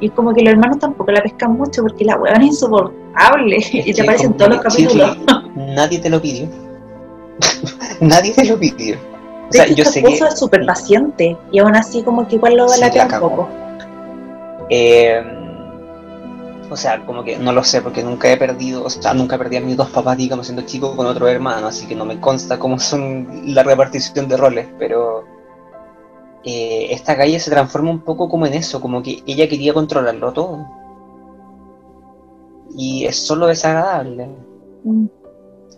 Speaker 1: Y como que los hermanos tampoco la pescan mucho porque la hueá es insoportable y te aparecen todos los
Speaker 2: sí,
Speaker 1: capítulos.
Speaker 2: nadie te lo pidió. (laughs) nadie te lo pidió. O sea, yo sé que
Speaker 1: esposo es súper paciente y aún así como que igual lo
Speaker 2: Sí, la
Speaker 1: un poco.
Speaker 2: Eh, o sea, como que no lo sé porque nunca he perdido, o sea, nunca perdí a mis dos papás, digamos, siendo chico con otro hermano, así que no me consta cómo son la repartición de roles, pero eh, esta calle se transforma un poco como en eso, como que ella quería controlarlo todo. Y es solo desagradable.
Speaker 1: Mm.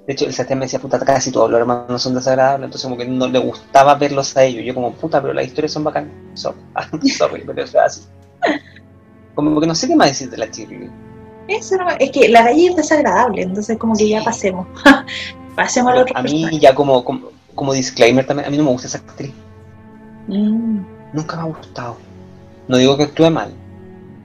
Speaker 2: De hecho, el Sebastián me decía, puta, casi todos los hermanos son desagradables, entonces como que no le gustaba verlos a ellos. Yo como, puta, pero las historias son bacanas. Sorry, (laughs) sorry, pero eso es así. Como que no sé qué más decir de la Shirley.
Speaker 1: Eso no- es que la calle es desagradable, entonces como que ya pasemos. (laughs) pasemos al otro
Speaker 2: a mí
Speaker 1: personaje.
Speaker 2: ya como, como, como disclaimer también, a mí no me gusta esa actriz.
Speaker 1: Mm.
Speaker 2: Nunca me ha gustado. No digo que actúe mal.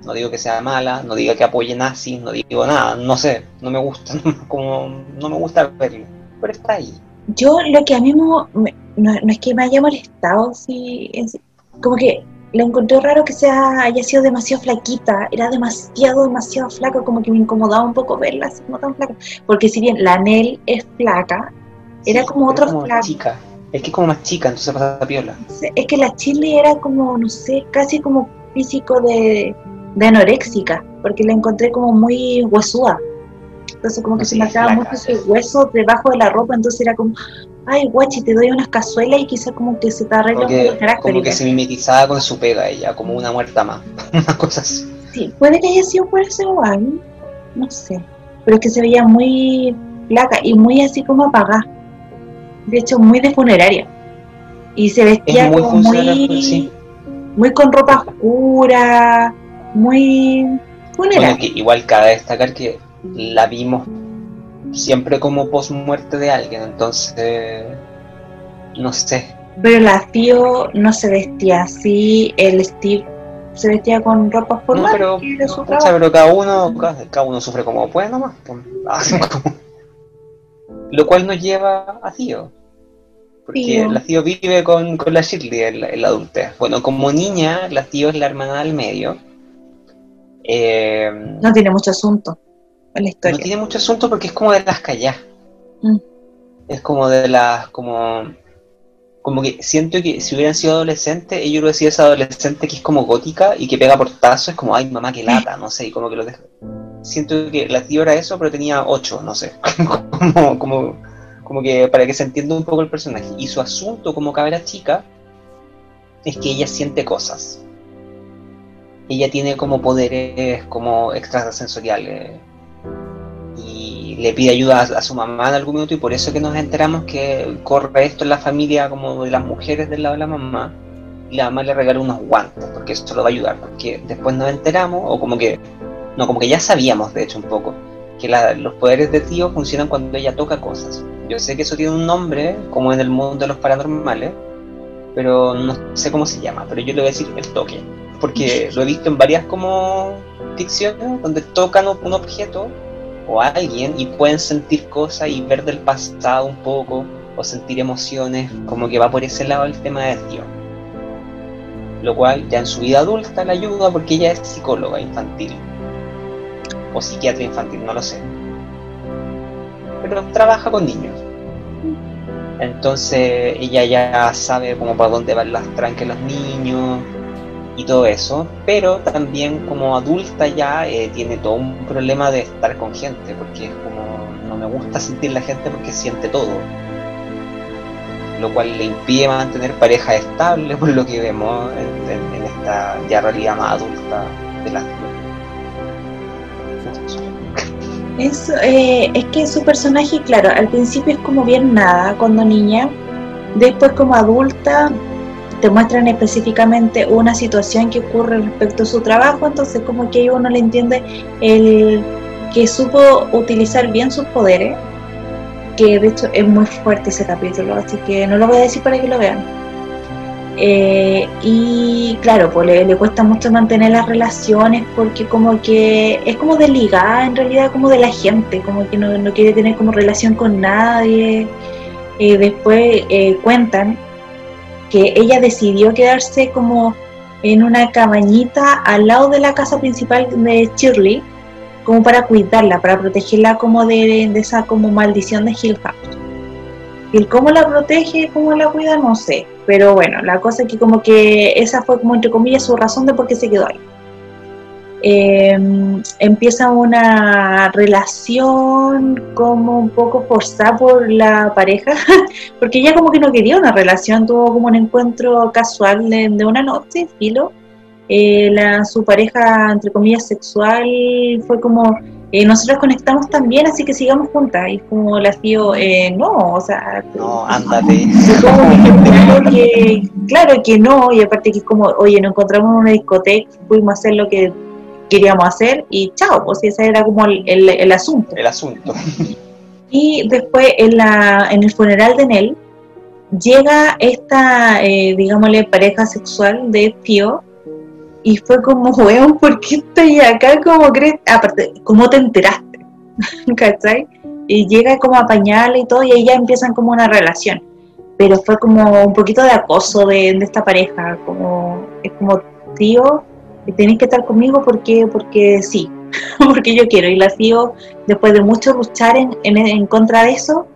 Speaker 2: No digo que sea mala, no digo que apoye nazis, no digo nada, no sé, no me gusta, (laughs) como no me gusta verlo, pero está ahí.
Speaker 1: Yo lo que a mí me- no, no es que me haya molestado, sí, es- como que lo encontré raro que sea haya sido demasiado flaquita, era demasiado, demasiado flaca, como que me incomodaba un poco verla así como tan flaca, porque si bien la Nell es flaca, Era como
Speaker 2: como
Speaker 1: flaco.
Speaker 2: chica. Es que es como más chica, entonces pasa piola.
Speaker 1: es que la Chile era como, no sé, casi como físico de, de anoréxica, porque la encontré como muy huesuda. Entonces como que
Speaker 2: No,
Speaker 1: se
Speaker 2: sí,
Speaker 1: marcaba
Speaker 2: flaca,
Speaker 1: mucho
Speaker 2: sí.
Speaker 1: ese hueso debajo de la ropa, entonces era como, ay guachi, te doy unas cazuelas y quizás como que se te arregla un carácter.
Speaker 2: como que se mimetizaba con su pega ella, como una muerta más. (laughs) Una cosa así.
Speaker 1: Sí, puede que haya sido por eso igual, no sé. Pero es que se veía muy flaca y muy así como apagada. De hecho, muy de funeraria. Y se vestía
Speaker 2: Es muy
Speaker 1: como muy,
Speaker 2: sí.
Speaker 1: muy con ropa oscura, muy funeraria.
Speaker 2: igual cabe destacar que la vimos siempre como post muerte de alguien, entonces no sé.
Speaker 1: Pero la tío no se vestía así, el Steve se vestía con ropa
Speaker 2: No,
Speaker 1: formal,
Speaker 2: pero,
Speaker 1: que era su
Speaker 2: pucha,
Speaker 1: trabajo.
Speaker 2: pero cada uno, cada, cada uno sufre como puede nomás. (laughs) como- Lo cual nos lleva a Tío. Porque
Speaker 1: Tío.
Speaker 2: la Tío vive con, con la Shirley en la, en la adultez. Bueno, como niña, la Tío es la hermana del medio. Eh,
Speaker 1: No tiene mucho asunto en la
Speaker 2: No
Speaker 1: historia.
Speaker 2: tiene mucho asunto porque es como de las callas.
Speaker 1: Mm.
Speaker 2: Es como de las, como, como que siento que si hubieran sido adolescentes, ellos hubiera sido esa adolescente que es como gótica y que pega portazos, es como, ay mamá, que lata, no sé, y como que lo deja. Siento que la tío era eso, pero tenía ocho, no sé. (laughs) como, como, como que para que se entienda un poco el personaje. Y su asunto como cabra chica es que ella siente cosas. Ella tiene como poderes como extrasensoriales le pide ayuda a, a su mamá en algún minuto y por eso que nos enteramos que corre esto en la familia como de las mujeres del lado de la mamá y la mamá le regala unos guantes porque eso lo va a ayudar porque después nos enteramos o como que no como que ya sabíamos de hecho un poco que la- los poderes de tío funcionan cuando ella toca cosas. Yo sé que eso tiene un nombre como en el mundo de los paranormales pero no sé cómo se llama pero yo le voy a decir el toque porque (laughs) lo he visto en varias como ficciones donde tocan un objeto o alguien y pueden sentir cosas y ver del pasado un poco o sentir emociones, como que va por ese lado el tema de Dios. Lo cual ya en su vida adulta la ayuda porque ella es psicóloga infantil o psiquiatra infantil, no lo sé. Pero trabaja con niños. Entonces ella ya sabe como para dónde van las tranques los niños y todo eso, pero también como adulta ya eh, tiene todo un problema de estar con gente, porque es como no me gusta sentir la gente porque siente todo, lo cual le impide mantener pareja estable por lo que vemos en, en- en esta ya realidad más adulta de la
Speaker 1: Eso, eh, es que su personaje, claro, al principio es como bien nada cuando niña, después como adulta te muestran específicamente una situación que ocurre respecto a su trabajo, entonces como que uno le entiende el que supo utilizar bien sus poderes, que de hecho es muy fuerte ese capítulo, así que no lo voy a decir para que lo vean. Eh, y claro, pues le, cuesta mucho mantener las relaciones porque como que es como desligada en realidad como de la gente, como que no, no quiere tener como relación con nadie. Eh, después eh, cuentan que ella decidió quedarse como en una cabañita al lado de la casa principal de Shirley, como para cuidarla, para protegerla como de, esa como maldición de Hill House. Y cómo la protege, cómo la cuida, no sé. Pero bueno, la cosa es que como que esa fue como entre comillas su razón de por qué se quedó ahí. Em, empieza una relación como un poco forzada por la pareja, (laughs) porque ella como que no quería una relación, tuvo como un encuentro casual de, una noche, filo. Eh, la, su pareja, entre comillas, sexual fue como, eh, nosotros conectamos también, así que sigamos juntas. Y como la tío, eh, no, o sea...
Speaker 2: No, ándate.
Speaker 1: que, claro que no, y aparte que como, oye, nos encontramos en una discoteca, fuimos a hacer lo que queríamos hacer y chao, pues ese era como el, el, asunto.
Speaker 2: El asunto. (laughs)
Speaker 1: Y después en, la, en el funeral de Nell llega esta, eh, digámosle, pareja sexual de Tío y fue como, (laughs) weón, ¿por qué estoy acá? ¿Cómo crees? Aparte, ¿cómo te enteraste? (laughs) ¿Cachai? Y llega como a pañarle y todo y ahí ya empiezan como una relación. Pero fue como un poquito de acoso de, de esta pareja, como, es como, tío, tenéis que estar conmigo porque, porque sí, (laughs) porque yo quiero. Y la tío, después de mucho luchar en, en, contra de eso,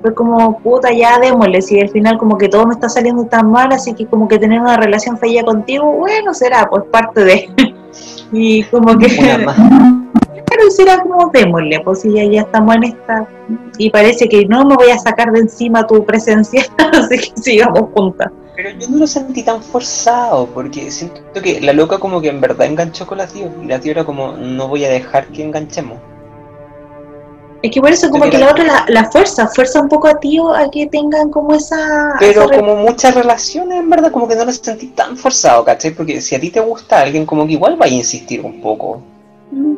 Speaker 1: fue como, puta, ya démosle, si al final como que todo me está saliendo tan mal, así que como que tener una relación fea contigo, bueno, será, pues parte de... (laughs) y como que... Claro, (laughs) será como démosle, pues si ya, ya estamos en esta... Y parece que no me voy a sacar de encima tu presencia, así que sigamos juntas.
Speaker 2: Pero yo no lo sentí tan forzado, porque siento que la loca como que en verdad enganchó con la tío, y la tío era como, no voy a dejar que enganchemos.
Speaker 1: Es que por eso como que la otra la, fuerza, fuerza un poco a tío a que tengan como esa...
Speaker 2: Pero como muchas relaciones, en verdad, como que no lo sentí tan forzado, ¿cachai? Porque si a ti te gusta alguien, como que igual va a insistir un poco. Mm.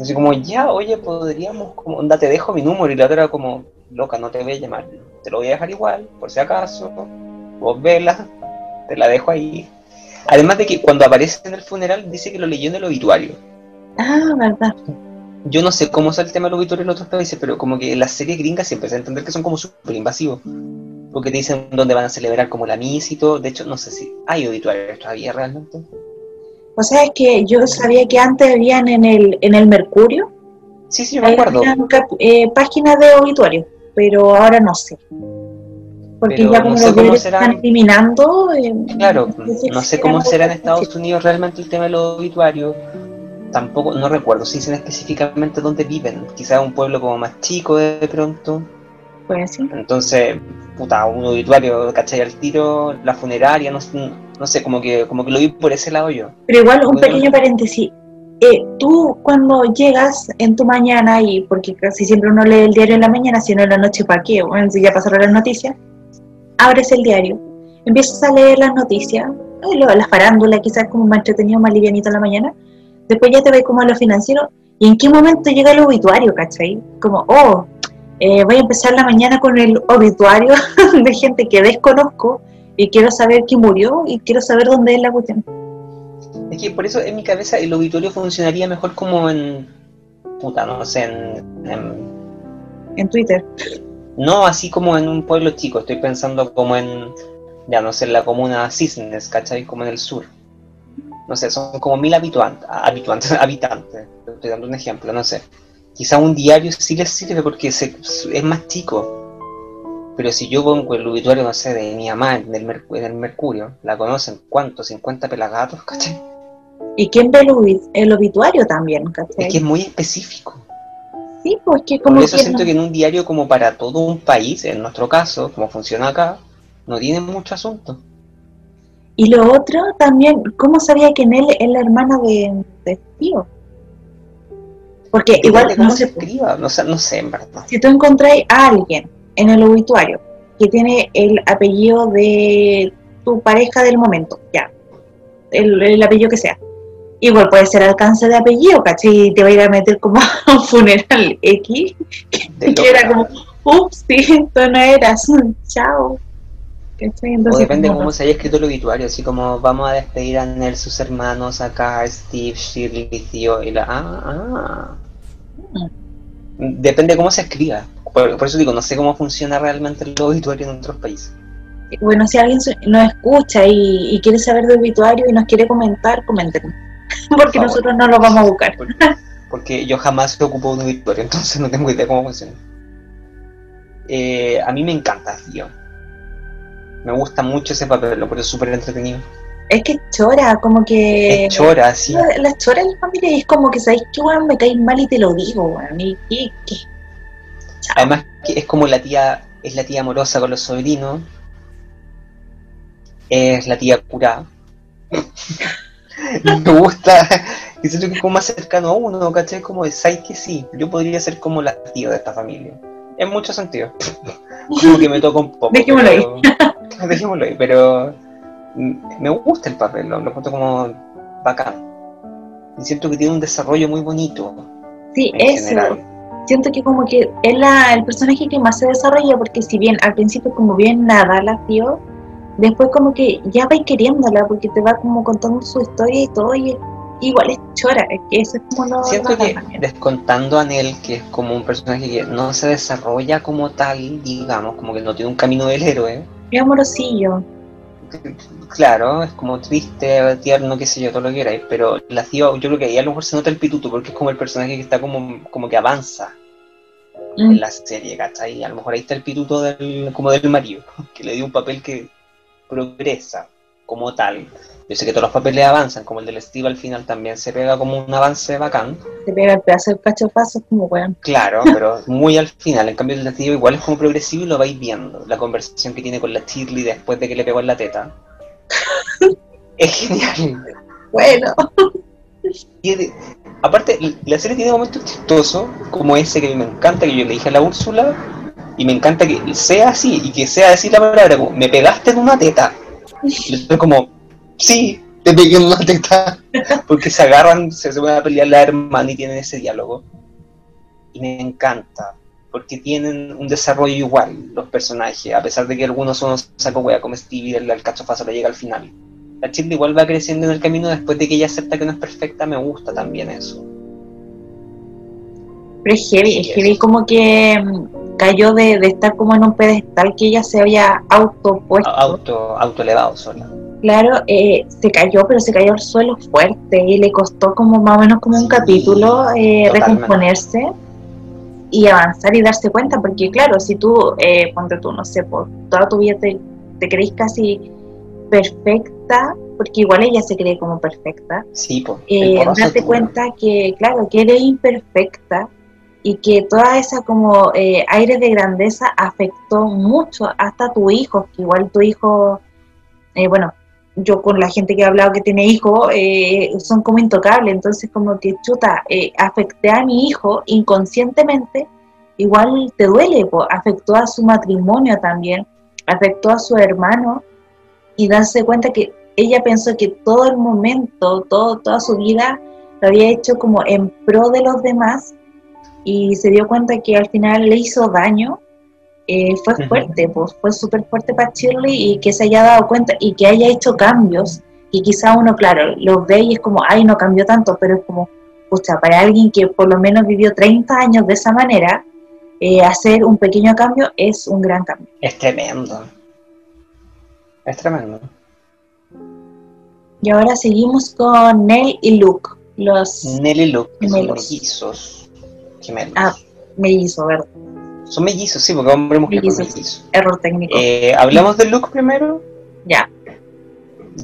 Speaker 2: Así como, ya, oye, podríamos, como, onda, te dejo mi número, y la otra era como, loca, no te voy a llamar, te lo voy a dejar igual, por si acaso vos vela, te la dejo ahí. Además de que cuando aparece en el funeral dice que lo leyó en el obituario.
Speaker 1: Ah, verdad.
Speaker 2: Yo no sé cómo es el tema del obituario en otros países, pero como que las series gringas siempre se entender que son como súper invasivos. Porque te dicen dónde van a celebrar como la misa y todo. De hecho, no sé si hay obituarios todavía realmente.
Speaker 1: O sea, es que yo sabía que antes habían en el, en el Mercurio.
Speaker 2: Sí, sí, yo me acuerdo.
Speaker 1: Eh, páginas de obituario, pero ahora no sé porque ya como no sé cómo será, están eliminando.
Speaker 2: Eh, claro, no sé cómo será en Estados Unidos realmente el tema de los obituarios. Tampoco, no recuerdo si dicen específicamente dónde viven. Quizás un pueblo como más chico de pronto.
Speaker 1: Pues sí.
Speaker 2: Entonces, puta, un obituario, ¿cachai? Al tiro, la funeraria, no, no sé, como que, como que lo vi por ese lado yo.
Speaker 1: Pero igual, un pequeño paréntesis. Eh, tú cuando llegas en tu mañana, y porque casi siempre uno lee el diario en la mañana, sino en la noche, ¿para qué? Bueno, si ya pasaron las noticias abres el diario, empiezas a leer las noticias, la farándula quizás como más entretenido, más livianito en la mañana, después ya te ves como a lo financiero, y en qué momento llega el obituario, ¿cachai? Como, oh, eh, voy a empezar la mañana con el obituario (laughs) de gente que desconozco y quiero saber quién murió y quiero saber dónde es la cuestión.
Speaker 2: Es que por eso en mi cabeza el obituario funcionaría mejor como en, puta, no sé, en,
Speaker 1: en, en Twitter.
Speaker 2: No así como en un pueblo chico, estoy pensando como en, ya no sé, la comuna Cisnes, ¿cachai? Como en el sur. No sé, son como mil habitantes, (laughs) habitantes, estoy dando un ejemplo, no sé. Quizá un diario sí les sirve porque es más chico. Pero si yo pongo el obituario, no sé, de mi mamá en el, Mercurio, ¿la conocen cuántos? ¿50 pelagatos, cachai?
Speaker 1: ¿Y quién ve el, obituario también, cachai?
Speaker 2: Es que es muy específico.
Speaker 1: Sí, pues como.
Speaker 2: Por eso siento que en un diario, como para todo un país, en nuestro caso, como funciona acá, no tiene mucho asunto.
Speaker 1: Y lo otro también, ¿cómo sabía que en él es la hermana de, de tío? Porque igual
Speaker 2: no se escriba, no sé, no sé, en verdad.
Speaker 1: Si tú encontráis a alguien en el obituario que tiene el apellido de tu pareja del momento, ya, el, apellido que sea. Igual puede ser alcance de apellido, ¿cachai? Y te va a ir a meter como a un funeral X, que era como, ups, sí, esto no eras, chao.
Speaker 2: o depende de cómo se haya escrito el obituario, así como vamos a despedir a Nel, sus hermanos, acá, Steve, Shirley, Tío, y la... Ah, ah. Mm. Depende de cómo se escriba. Por, eso digo, no sé cómo funciona realmente el obituario en otros países.
Speaker 1: Bueno, si alguien nos escucha y, quiere saber del obituario y nos quiere comentar, comenten. (laughs) Porque nosotros no lo vamos a buscar.
Speaker 2: Porque, yo jamás me ocupo de un obituario, (laughs) entonces no tengo idea cómo funciona. Eh, a mí me encanta, tío. Me gusta mucho ese papel, lo es súper entretenido.
Speaker 1: Es que chora, como que.
Speaker 2: Es chora, sí.
Speaker 1: La, chora en la familia es como que, ¿sabes qué, weón? Me caes mal y te lo digo, weón. ¿Y qué? qué?
Speaker 2: Además, es como la tía, es la tía amorosa con los sobrinos. Es la tía curada. (laughs) (laughs) me gusta, y siento que es como más cercano a uno, ¿cachai? Como de, ¿sabes que sí? Yo podría ser como la tía de esta familia. En muchos sentidos. (laughs) como que me toca un poco.
Speaker 1: Dejémoslo ahí.
Speaker 2: Dejémoslo ahí, pero me gusta el papel, lo, lo encuentro como bacán. Y siento que tiene un desarrollo muy bonito.
Speaker 1: Sí, eso. Siento que como que es la, el personaje que más se desarrolla, porque si bien al principio como bien nada la vio, después como que ya va queriéndola, porque te va como contando su historia y todo, y igual es chora, es que eso es como lo
Speaker 2: Siento que descontando a Nel, que es como un personaje que no se desarrolla como tal, digamos, como que no tiene un camino del héroe.
Speaker 1: Es amorosillo
Speaker 2: claro, es como triste, tierno, qué sé yo, todo lo que queráis, pero la yo creo que ahí a lo mejor se nota el pituto porque es como el personaje que está como, como que avanza en mm. la serie, ¿cachai? A lo mejor ahí está el pituto del, como del marido, (laughs) que le dio un papel que progresa como tal. Yo sé que todos los papeles avanzan, como el del Steve al final también se pega como un avance bacán.
Speaker 1: Se pega el pedazo de cachofazo como weón.
Speaker 2: Claro, pero muy al final. En cambio, el de Steve igual es como progresivo y lo vais viendo. La conversación que tiene con la Shirley después de que le pegó en la teta. es genial.
Speaker 1: Bueno.
Speaker 2: aparte, la serie tiene momentos chistosos, como ese que me encanta, que yo le dije a la Úrsula, y me encanta que sea así, y que sea decir la palabra, como, me pegaste en una teta. Y estoy como, sí, te pegué en una teta. (laughs) Porque se agarran, se, van a pelear la hermana y tienen ese diálogo. Y me encanta, porque tienen un desarrollo igual los personajes, a pesar de que algunos son saco wea como Stevie, el, el cachofazo le llega al final. La chica igual va creciendo en el camino después de que ella acepta que no es perfecta, me gusta también eso.
Speaker 1: Pero es heavy, es heavy como que cayó de, estar como en un pedestal que ella se había autopuesto.
Speaker 2: Auto, auto elevado sola
Speaker 1: claro, eh, se cayó, pero se cayó al suelo fuerte y le costó como más o menos como un capítulo eh, recomponerse y avanzar y darse cuenta, porque claro, si tú, eh, ponte tú, no sé, por toda tu vida te, te crees casi perfecta, porque igual ella se cree como perfecta,
Speaker 2: sí,
Speaker 1: eh, darte cuenta que, claro, que eres imperfecta y que toda esa como eh, aire de grandeza afectó mucho hasta tu hijo, que igual tu hijo, eh, bueno, yo con la gente que he hablado que tiene hijos, eh, son como intocables, entonces como que chuta, afecté a mi hijo inconscientemente, igual te duele, afectó a su matrimonio también, afectó a su hermano, y darse cuenta que ella pensó que todo el momento, todo, toda su vida, lo había hecho como en pro de los demás, y se dio cuenta que al final le hizo daño eh, fue fuerte, pues, fue súper fuerte para Shirley y que se haya dado cuenta y que haya hecho cambios y quizá uno, claro, lo ve y es como, ay, no cambió tanto, pero es como, pucha, para alguien que por lo menos vivió 30 años de esa manera, eh, hacer un pequeño cambio es un gran cambio.
Speaker 2: Es tremendo. Es tremendo.
Speaker 1: Y ahora seguimos con Nell y Luke. Los
Speaker 2: Nell y Luke, mellizos.
Speaker 1: Gemelos. Ah, mellizo, ¿verdad?
Speaker 2: Son mellizos, sí, porque hombre mujer mellizos.
Speaker 1: Error técnico.
Speaker 2: Eh, ¿Hablamos de Luke primero?
Speaker 1: Ya.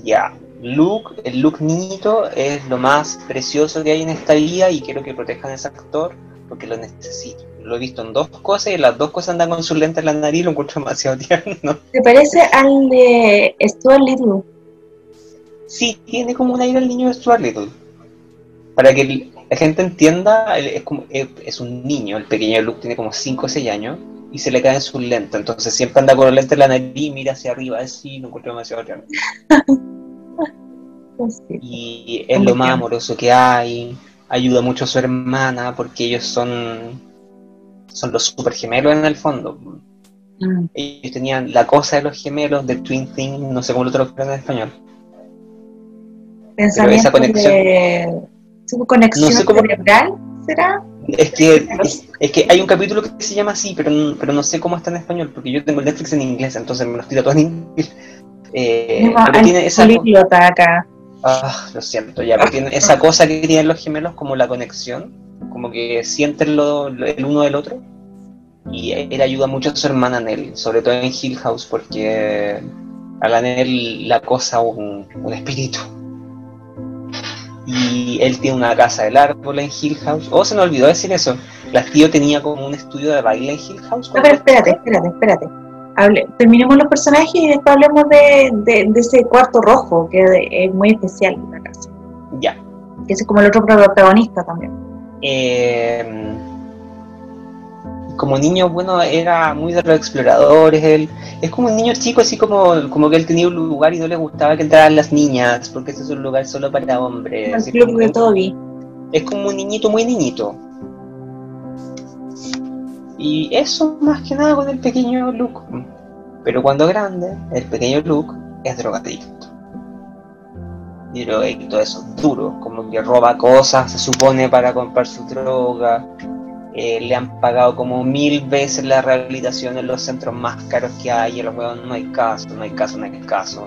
Speaker 2: Ya. Luke, el Luke niñito es lo más precioso que hay en esta vida y quiero que protejan a ese actor porque lo necesito. Lo he visto en dos cosas y las dos cosas andan con sus lentes en la nariz y lo encuentro (laughs) demasiado tierno.
Speaker 1: ¿Te parece al de Stuart Little?
Speaker 2: Sí, tiene como un aire al niño de Stuart Little. Para que la gente entienda, es, como, es, un niño, el pequeño Luke tiene como 5 o 6 años, y se le caen sus lentes. Entonces siempre anda con los lentes en la nariz, mira hacia arriba, así, no encuentro demasiado (laughs) real. Y es lo más amoroso que hay. Ayuda mucho a su hermana porque ellos son, son los super gemelos en el fondo.
Speaker 1: Mm.
Speaker 2: Ellos tenían la cosa de los gemelos, de Twin Thing, no sé cómo lo traducen en español.
Speaker 1: Pensamiento
Speaker 2: esa conexión-
Speaker 1: de ¿su conexión
Speaker 2: No sé cómo-
Speaker 1: cerebral será
Speaker 2: Es que, es, es que hay un capítulo que se llama así, pero, no- pero no sé cómo está en español, porque yo tengo el Netflix en inglés, entonces me los tiro todo en inglés. Eh, pero
Speaker 1: al
Speaker 2: tiene esa,
Speaker 1: acá
Speaker 2: Ah, lo siento, ya, pero tiene esa cosa que tienen los gemelos como la conexión, como que sienten lo- el uno del otro. Y él ayuda mucho a su hermana Nell, sobre todo en Hill House, porque a la Nell la cosa un, un espíritu. Y él tiene una casa del árbol en Hill House. Oh, se me olvidó decir eso. La tío tenía como un estudio de baile en Hill House.
Speaker 1: A ver, espérate, espérate, espérate. Hable- terminemos los personajes y después hablemos de, de- de ese cuarto rojo, que es muy especial en la casa.
Speaker 2: Ya.
Speaker 1: Que es como el otro protagonista también.
Speaker 2: Eh, como niño, bueno, era muy de los exploradores. Él es como un niño chico, así como, como que él tenía un lugar y no le gustaba que entraran las niñas, porque ese es un lugar solo para hombres.
Speaker 1: El club de Toby.
Speaker 2: es como un niñito muy niñito. Y eso más que nada con el pequeño Luke. Pero cuando grande, el pequeño Luke es drogadicto. Y drogadicto eso, duro, como que roba cosas, se supone, para comprar su droga. Eh, le han pagado como mil veces la rehabilitación en los centros más caros que hay. Y el weón no hay caso, no hay caso, no hay caso.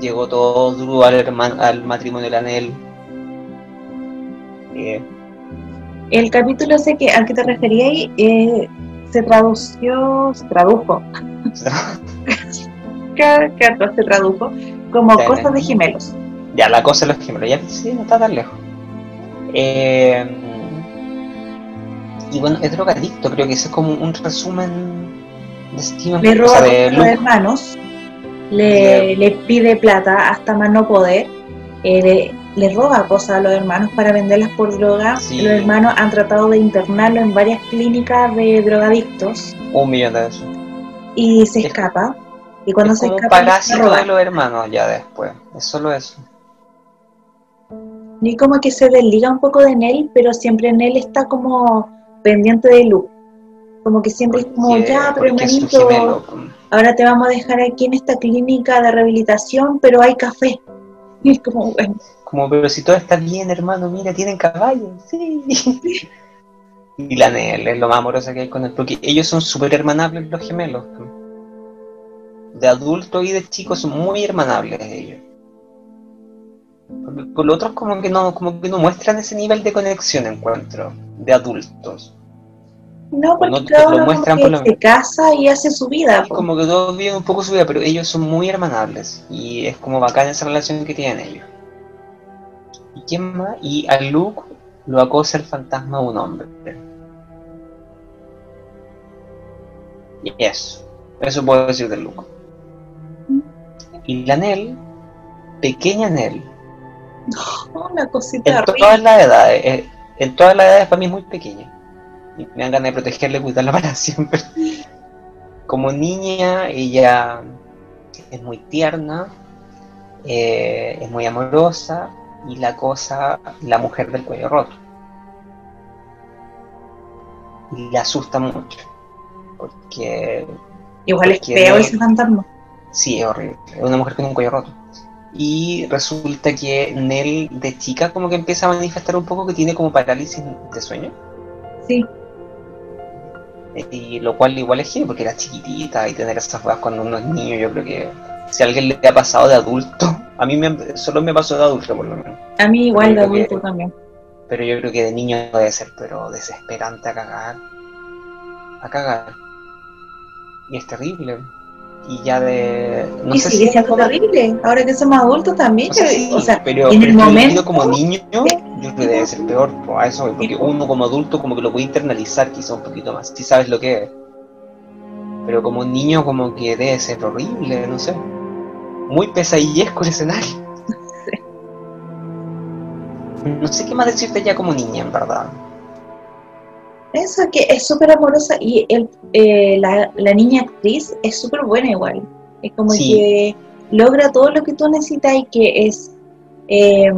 Speaker 2: Llegó todo duro al, matrimonio de Anel. Eh,
Speaker 1: El capítulo ese que, al que te referías eh, se tradució, se tradujo, (laughs) claro, se tradujo como
Speaker 2: Sí.
Speaker 1: cosas de gemelos.
Speaker 2: Ya, la cosa de los gemelos, ya sí, no está tan lejos. Eh, y bueno, es drogadicto, creo que ese es como un resumen de Steven,
Speaker 1: Le
Speaker 2: o
Speaker 1: roba
Speaker 2: sea,
Speaker 1: cosas
Speaker 2: de
Speaker 1: a los hermanos, le, le pide plata hasta más no poder, eh, le, le roba cosas a los hermanos para venderlas por droga.
Speaker 2: Sí.
Speaker 1: Los hermanos han tratado de internarlo en varias clínicas de drogadictos
Speaker 2: Un millón de veces.
Speaker 1: y se
Speaker 2: Es-
Speaker 1: escapa. Y cuando
Speaker 2: es
Speaker 1: se
Speaker 2: como
Speaker 1: escapa,
Speaker 2: parásito
Speaker 1: roba.
Speaker 2: de los hermanos ya después. Es solo eso.
Speaker 1: Ni como que se desliga un poco de Nell, pero siempre Nell está como pendiente de Luke. Como que siempre es como, ya, pero hermanito, ahora te vamos a dejar aquí en esta clínica de rehabilitación, pero hay café. Y es como, bueno,
Speaker 2: Como, pero si todo está bien, hermano, mira, tienen caballos. Sí. (laughs) Y la Nel es lo más amorosa que hay con él, porque ellos son súper hermanables los gemelos. De adultos y de chicos son muy hermanables ellos. Porque Con los otros como que no, como que no muestran ese nivel de conexión encuentro, de adultos.
Speaker 1: no, porque
Speaker 2: no
Speaker 1: cada uno
Speaker 2: muestran
Speaker 1: como
Speaker 2: por
Speaker 1: que
Speaker 2: lo
Speaker 1: se casa y hace su vida. Po.
Speaker 2: como que todos viven un poco su vida, pero ellos son muy hermanables. Y es como bacán esa relación que tienen ellos. ¿Y quién más? Y a Luke lo acosa el fantasma de un hombre. Y eso. Eso puedo decir de Luke. Y la Nell, pequeña (laughs)
Speaker 1: Una cosita
Speaker 2: en todas las edades, eh, en todas las edades para mí es muy pequeña. Y me dan ganas de protegerla y cuidarla (laughs) para siempre. Como niña, ella es muy tierna, eh, es muy amorosa y la cosa, la mujer del cuello roto. Y le asusta mucho. Porque
Speaker 1: Igual es
Speaker 2: porque
Speaker 1: feo
Speaker 2: Nell-
Speaker 1: ese fantasma.
Speaker 2: Sí, es horrible. Es una mujer con un cuello roto. Y resulta que Nell de chica como que empieza a manifestar un poco que tiene como parálisis de sueño.
Speaker 1: Sí,
Speaker 2: Y lo cual igual es genial porque era chiquitita y tener esas cosas cuando uno es niño, yo creo que si a alguien le ha pasado de adulto, (laughs) a mí me, solo me pasó de adulto por lo menos.
Speaker 1: a mí igual de
Speaker 2: que-
Speaker 1: adulto también.
Speaker 2: Pero yo creo que de niño debe ser, pero desesperante a cagar. A cagar. Y es terrible. Y ya de... No
Speaker 1: y
Speaker 2: sé
Speaker 1: sigue
Speaker 2: si
Speaker 1: siendo
Speaker 2: como-
Speaker 1: terrible. Ahora que somos adultos también.
Speaker 2: O sea,
Speaker 1: yo-
Speaker 2: sí,
Speaker 1: o sea,
Speaker 2: pero,
Speaker 1: en
Speaker 2: pero
Speaker 1: el momento-
Speaker 2: como niño, yo creo que debe ser peor, pues, a eso porque uno como adulto como que lo puede internalizar quizá un poquito más, si sabes lo que es. Pero como niño como que debe ser horrible, no sé. Muy pesadillesco el escenario. (laughs) No sé qué más decirte ya como niña, en verdad.
Speaker 1: Eso que es súper amorosa y el, eh, la, la niña actriz es súper buena igual. Es como
Speaker 2: Sí.
Speaker 1: que logra todo lo que tú necesitas y que es eh,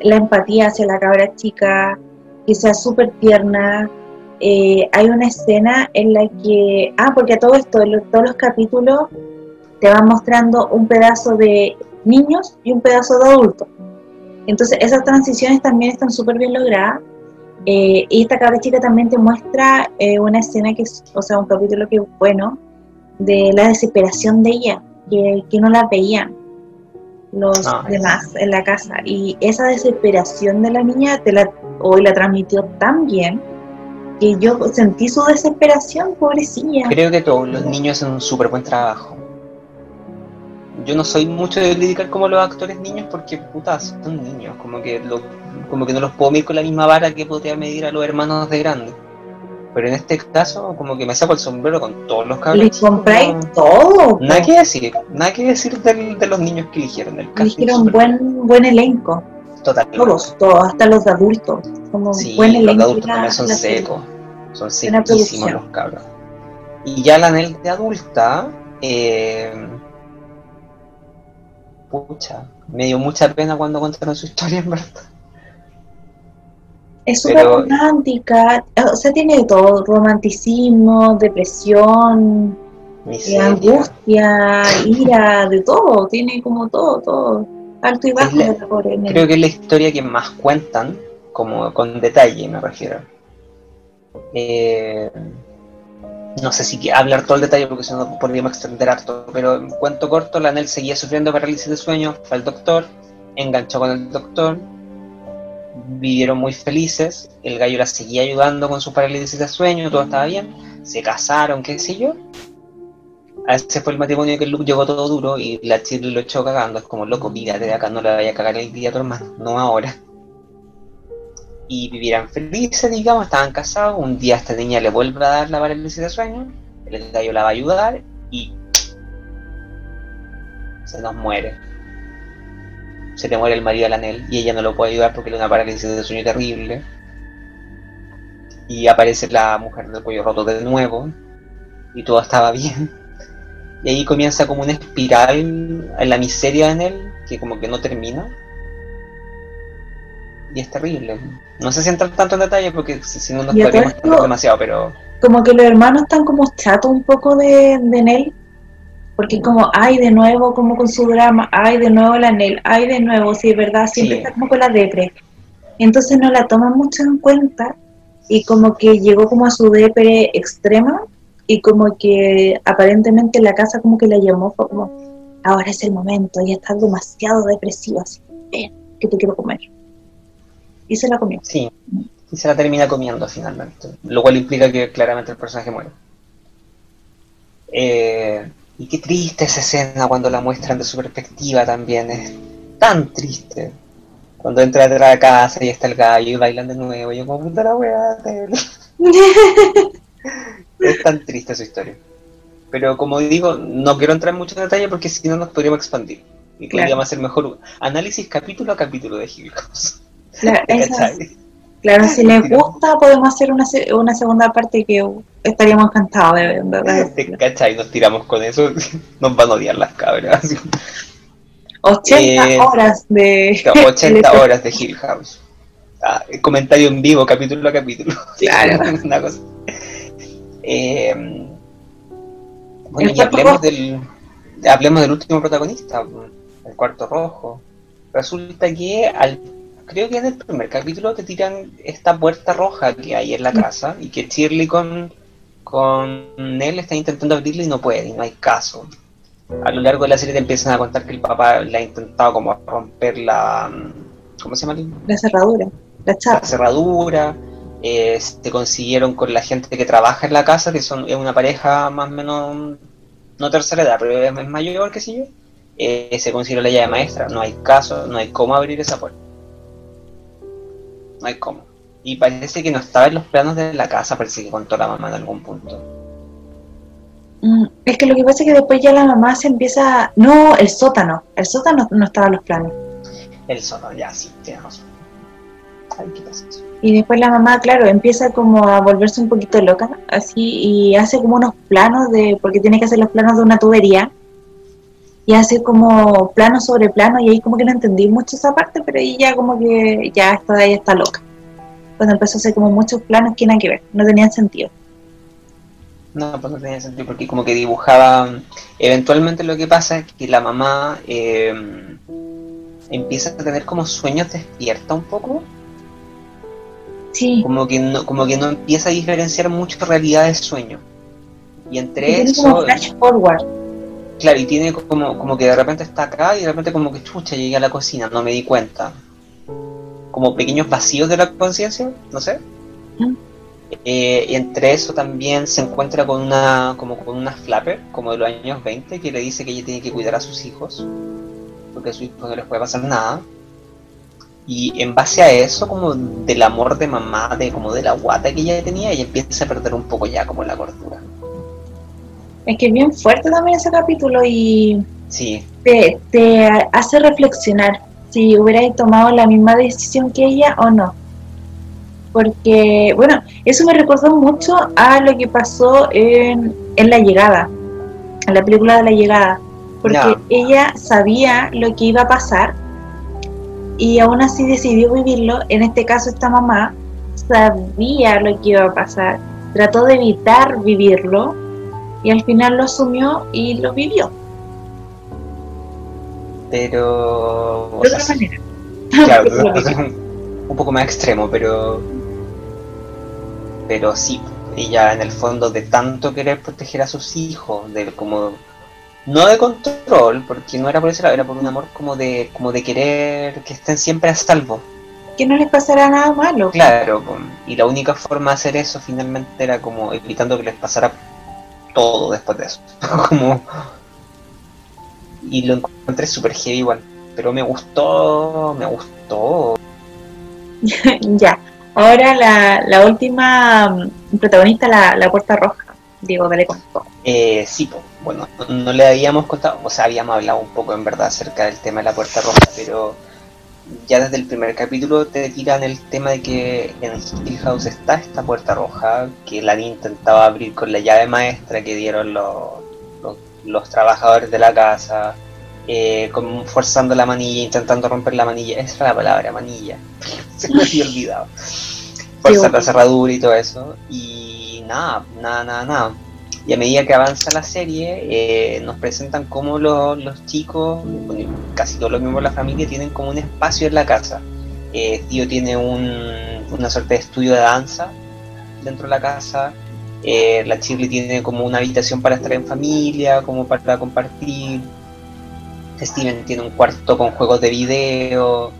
Speaker 1: la empatía hacia la cabra chica, que sea súper tierna. Eh, hay una escena en la que, ah, porque a todo esto, en todos los capítulos te van mostrando un pedazo de niños y un pedazo de adultos. Entonces esas transiciones también están súper bien logradas. Eh, y esta cabra chica también te muestra eh, una escena que es, o sea, un capítulo que es bueno, de la desesperación de ella, que, que no la veían los
Speaker 2: Ah,
Speaker 1: demás en la casa. Y esa desesperación de la niña te la, hoy la transmitió tan bien que yo sentí su desesperación, pobrecilla.
Speaker 2: Creo que todos los niños hacen un súper buen trabajo. Yo no soy mucho de criticar como los actores niños porque, puta, son niños. Como que, lo- como que no los puedo medir con la misma vara que podría medir a los hermanos de grande. Pero en este caso, como que me saco el sombrero con todos los cabros.
Speaker 1: Les
Speaker 2: no-
Speaker 1: todo.
Speaker 2: Nada que decir, nada que decir del- de los niños que eligieron. El
Speaker 1: Eligieron
Speaker 2: súper
Speaker 1: buen, buen elenco.
Speaker 2: totalmente.
Speaker 1: Todos, todos, hasta los de adultos. Como
Speaker 2: Sí,
Speaker 1: buen
Speaker 2: los
Speaker 1: elenco.
Speaker 2: adultos también son secos. Son sequísimos los cabros. Y ya la Nel de adulta, eh, pucha, me dio mucha pena cuando contaron su historia, en verdad.
Speaker 1: Es súper
Speaker 2: Pero-
Speaker 1: romántica, o sea, tiene de todo, romanticismo, depresión, eh, angustia, ira, de todo, tiene como todo, todo, alto y bajo
Speaker 2: la-. Creo que es la historia que más cuentan, como con detalle me refiero. Eh, no sé si hablar todo el detalle porque si no podríamos extender harto, pero en cuento corto, la Nel seguía sufriendo parálisis de sueño, fue al doctor, enganchó con el doctor, vivieron muy felices, el gallo la seguía ayudando con su parálisis de sueño, todo estaba bien, se casaron, qué sé yo. A ese fue el matrimonio que Luke llegó todo duro y la Shirley lo echó cagando. Es como, loco, pírate de acá, no le vaya a cagar el día a tu hermano, no ahora. Y vivieran felices, digamos, estaban casados. Un día esta niña le vuelve a dar la parálisis de sueño, el gallo la va a ayudar y se nos muere. Se le muere el marido de la Nel y ella no lo puede ayudar porque le da una parálisis de sueño terrible. Y aparece la mujer del cuello roto de nuevo y todo estaba bien. Y ahí comienza como una espiral en la miseria en él, que como que no termina. Y es terrible. No sé si entrar tanto en detalle porque si, no nos podríamos demasiado, pero
Speaker 1: Como que los hermanos están como chatos un poco de, de Nel, porque como, ay, de nuevo, como con su drama, ay, de nuevo la Nel, ay, de nuevo, sí, es verdad, siempre
Speaker 2: Sí.
Speaker 1: está como con la depre. Entonces no la toman mucho en cuenta y como que llegó como a su depre extrema y como que aparentemente la casa como que la llamó, fue como, ahora es el momento, ya estás demasiado depresiva, así, ven, que te quiero comer. Y se la comió.
Speaker 2: sí. Y se la termina comiendo finalmente. Lo cual implica que claramente el personaje muere. Eh, y qué triste esa escena cuando la muestran de su perspectiva también. Es tan triste. Cuando entra de la casa y está el gallo y bailan de nuevo. Y yo como puta la weá. Taylor". (laughs) Es tan triste su historia. Pero como digo, no quiero entrar en mucho detalle porque si no nos podríamos expandir. Y
Speaker 1: Claro.
Speaker 2: podríamos hacer mejor análisis capítulo a capítulo de Hill (laughs)
Speaker 1: Claro, si les gusta, podemos hacer una, una segunda parte que estaríamos encantados de,
Speaker 2: cachai, nos tiramos con eso, (laughs) nos van a odiar las cabras. (laughs) así.
Speaker 1: 80
Speaker 2: Eh,
Speaker 1: horas de...
Speaker 2: 80 horas de Hill House. Ah, comentario en vivo, capítulo a capítulo.
Speaker 1: Claro.
Speaker 2: Una cosa. Eh, bueno, y hablemos
Speaker 1: rojo.
Speaker 2: del, hablemos del último protagonista, el cuarto rojo. Resulta que al, creo que en el primer capítulo te tiran esta puerta roja que hay en la casa y que Shirley con, con él está intentando abrirla y no puede, y no hay caso. A lo largo de la serie te empiezan a contar que el papá le ha intentado como romper la... ¿Cómo se llama?
Speaker 1: La cerradura, la
Speaker 2: cerradura, eh, se consiguieron con la gente que trabaja en la casa, que son es una pareja más o menos, no tercera edad, pero es, mayor, sé yo, eh, se consiguió la llave maestra, no hay caso, no hay cómo abrir esa puerta. No hay cómo. Y parece que no estaba en los planos de la casa, parece que contó la mamá en algún punto.
Speaker 1: Mm, Es que lo que pasa es que después ya la mamá se empieza... No, el sótano. El sótano no estaba en los planes.
Speaker 2: El solo, ya, sí, pasa?
Speaker 1: Y después la mamá, claro, empieza como a volverse un poquito loca, así, y hace como unos planos de, porque tiene que hacer los planos de una tubería, y hace como plano sobre plano, y ahí como que no entendí mucho esa parte, pero ahí ya como que ya está, ella está loca. Cuando empezó a hacer como muchos planos que nada que ver, no tenían sentido.
Speaker 2: No, pues no tenía sentido porque como que dibujaba, eventualmente lo que pasa es que la mamá eh, empieza a tener como sueños despierta un poco.
Speaker 1: Sí.
Speaker 2: Como que no, como que no empieza a diferenciar mucho realidad de sueño. Y entre
Speaker 1: Y
Speaker 2: eso.
Speaker 1: como flash forward.
Speaker 2: Claro, y tiene como, como que de repente está acá y de repente como que chucha llegué a la cocina, no me di cuenta. Como pequeños vacíos de la conciencia, no sé.
Speaker 1: Mm.
Speaker 2: Eh, y entre eso también se encuentra con una, como con una flapper, como de los años 20, que le dice que ella tiene que cuidar a sus hijos, porque a sus hijos no les puede pasar nada. Y en base a eso, como del amor de mamá, de como de la guata que ella tenía, ella empieza a perder un poco ya como la cordura.
Speaker 1: Es que es bien fuerte también ese capítulo y
Speaker 2: Sí,
Speaker 1: te, te hace reflexionar si hubierais tomado la misma decisión que ella o no. Porque, bueno, eso me recordó mucho a lo que pasó en, en La Llegada, en la película de La Llegada. Porque ella sabía lo que iba a pasar y aún así decidió vivirlo. En este caso, esta mamá sabía lo que iba a pasar, trató de evitar vivirlo y al final lo asumió y lo vivió.
Speaker 2: pero...
Speaker 1: De otra manera. (laughs)
Speaker 2: Claro, (laughs) un, poco más extremo, pero. Pero sí, ella en el fondo de tanto querer proteger a sus hijos, de como. No de control, porque no era por ese lado, era por un amor como de, como de querer que estén siempre a salvo.
Speaker 1: que no les pasará nada malo.
Speaker 2: Claro, y la única forma de hacer eso finalmente era como evitando que les pasara todo después de eso. (laughs) como. Y lo encontré súper heavy igual. Pero me gustó, me gustó. (laughs)
Speaker 1: ya. Ahora la, la última mm, protagonista, la, la puerta roja. Digo, dale con todo.
Speaker 2: Eh, sí, bueno, no, no le habíamos contado, o sea, habíamos hablado un poco en verdad acerca del tema de la puerta roja, pero ya desde el primer capítulo te tiran el tema de que en Hill House está esta puerta roja que la intentaba abrir con la llave maestra que dieron los, los, los trabajadores de la casa, eh, forzando la manilla, intentando romper la manilla, esa era la palabra, manilla, (laughs) se me había olvidado, forzar la cerradura y todo eso, y nada, nada, nada, nada. Y a medida que avanza la serie, eh, nos presentan cómo los, los chicos, bueno, casi todos los miembros de la familia, tienen como un espacio en la casa. Eh, tío tiene un, una suerte de estudio de danza dentro de la casa. Eh, la Shirley tiene como una habitación para estar en familia, como para compartir. Steven tiene un cuarto con juegos de video.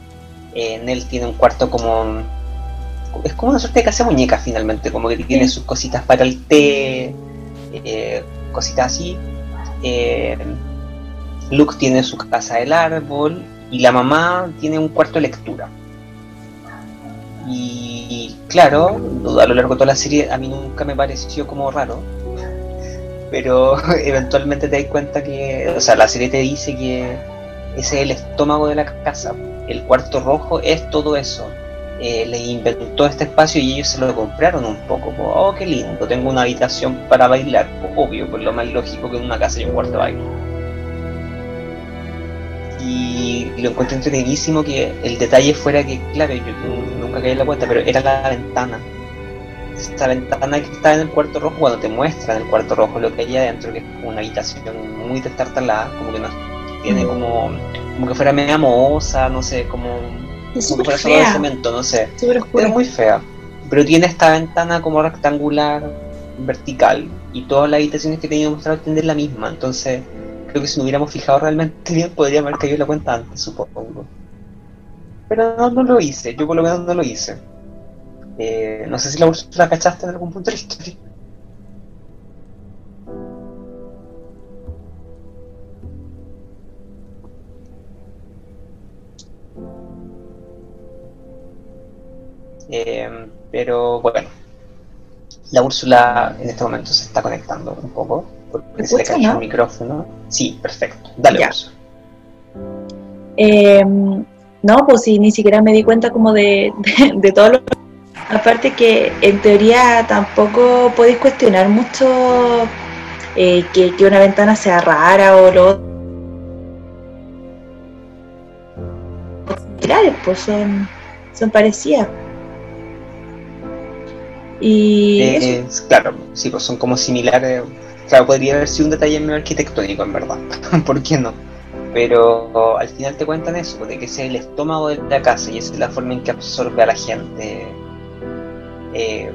Speaker 2: Eh, Nell tiene un cuarto como. Es como una suerte de casa de muñecas finalmente, como que tiene sus cositas para el té, eh, cositas así. Eh, Luke tiene su casa del árbol y la mamá tiene un cuarto de lectura. Y claro, a lo largo de toda la serie a mí nunca me pareció como raro, pero (laughs) eventualmente te das cuenta que, o sea, la serie te dice que ese es el estómago de la casa, el cuarto rojo es todo eso. Eh, le inventó este espacio y ellos se lo compraron un poco. como, oh, qué lindo, tengo una habitación para bailar. Pues, obvio, pues lo más lógico que en una casa hay un cuarto de baile. Y lo encuentro entretenidísimo que el detalle fuera que, claro, yo nu- nunca caí en la cuenta, pero era la ventana. Esta ventana que está en el cuarto rojo, cuando te muestran el cuarto rojo lo que hay adentro, que es como una habitación muy destartalada, como que no tiene
Speaker 1: Mm.
Speaker 2: como, como que fuera media mohosa, no sé, como,
Speaker 1: Es
Speaker 2: como solo de
Speaker 1: fea.
Speaker 2: cemento, no sé.
Speaker 1: Oscura.
Speaker 2: muy fea. Pero tiene esta ventana como rectangular, vertical. Y todas las habitaciones que tenía mostrado tienen la misma. Entonces, creo que si nos hubiéramos fijado realmente bien, podríamos haber caído la cuenta antes, supongo. Pero no, no lo hice. Yo por lo menos no lo hice. Eh, no sé si la Úrsula cachaste en algún punto de la historia. Eh, pero bueno, la Úrsula en este momento se está conectando un poco porque
Speaker 1: ¿Me
Speaker 2: se le cayó
Speaker 1: no?
Speaker 2: el micrófono. Sí, perfecto. Dale. Úrsula.
Speaker 1: Eh, No, pues sí, ni siquiera me di cuenta como de, de, todo lo... Aparte que en teoría tampoco podéis cuestionar mucho eh, que, que, una ventana sea rara o lo pues son, son parecidas. Y
Speaker 2: eh, claro, sí, pues son como similares. Claro, podría haber sido un detalle medio arquitectónico, en verdad. (laughs) ¿Por qué no? Pero al final te cuentan eso, de que es el estómago de la casa y esa es la forma en que absorbe a la gente eh,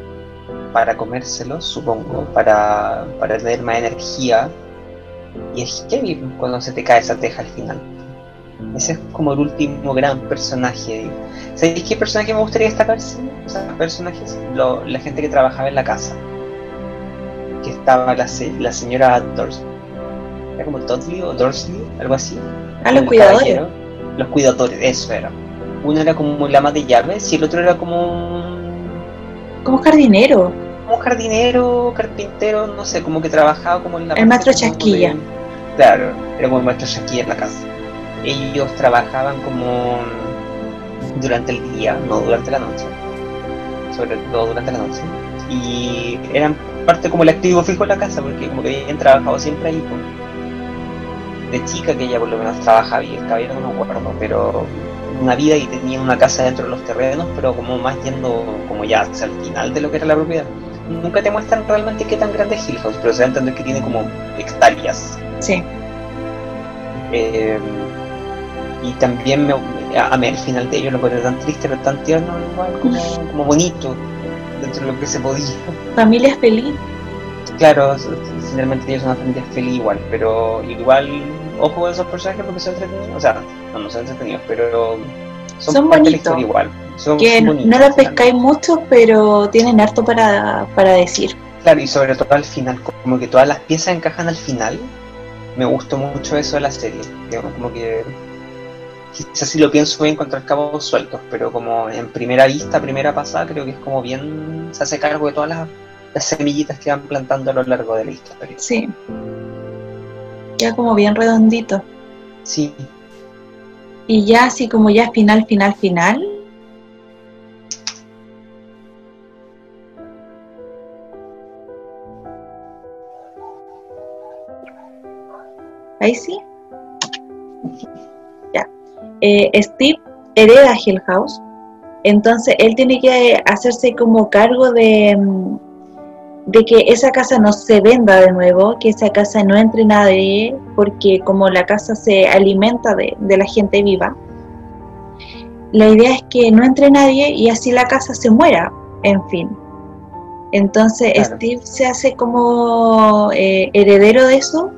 Speaker 2: para comérselo, supongo, para, para tener más energía. Y es heavy cuando se te cae esa teja al final. Ese es como el último gran personaje. ¿Sabéis qué personaje me gustaría destacar? O sea, personajes, la gente que trabajaba en la casa. Que estaba la, la señora Dorsley. ¿Era como Dudley o Dorsley? Algo así.
Speaker 1: Ah, los cuidadores.
Speaker 2: Los cuidadores, eso era. Uno era como la ama de llaves y el otro era como un...
Speaker 1: Como jardinero.
Speaker 2: Como jardinero, carpintero, no sé, como que trabajaba como en la...
Speaker 1: El maestro Chasquilla.
Speaker 2: Claro, era como el maestro Chasquilla en la casa ellos trabajaban como durante el día, no durante la noche, sobre todo durante la noche, y eran parte como el activo fijo de la casa, porque como que habían trabajado siempre ahí. De chica que ella por lo menos trabajaba y el caballero no me acuerdo, pero una vida y tenía una casa dentro de los terrenos, pero como más yendo como ya hacia el final de lo que era la propiedad. Nunca te muestran realmente qué tan grande es Hill House, pero se da a entender que tiene como hectáreas.
Speaker 1: Sí.
Speaker 2: Eh, y también me, a, mí al final de ellos lo encontré tan triste, pero tan tierno igual, como, como bonito, dentro de lo que se podía.
Speaker 1: Familia feliz.
Speaker 2: Claro, finalmente ellos son una familia feliz igual, pero igual, ojo con esos personajes porque son entretenidos, o sea, no, no son entretenidos, pero
Speaker 1: son, son bonitos.
Speaker 2: Igual.
Speaker 1: Son, que no los pescáis mucho, pero tienen harto para, para decir.
Speaker 2: Claro, y sobre todo al final, como que todas las piezas encajan al final. Me gustó mucho eso de la serie. Digamos, como que quizás si lo pienso voy a encontrar cabos sueltos, pero como en primera vista, primera pasada, creo que es como bien, se hace cargo de todas las, semillitas que van plantando a lo largo de la historia.
Speaker 1: Sí. Ya como bien redondito.
Speaker 2: Sí.
Speaker 1: Y ya así como ya final, final, final. Ahí sí. Eh, Steve hereda Hill House, entonces él tiene que hacerse como cargo de, mm, de que esa casa no se venda de nuevo, que esa casa no entre nadie, porque como la casa se alimenta de, la gente viva, la idea es que no entre nadie y así la casa se muera, en fin. Entonces Steve se hace como eh, heredero de eso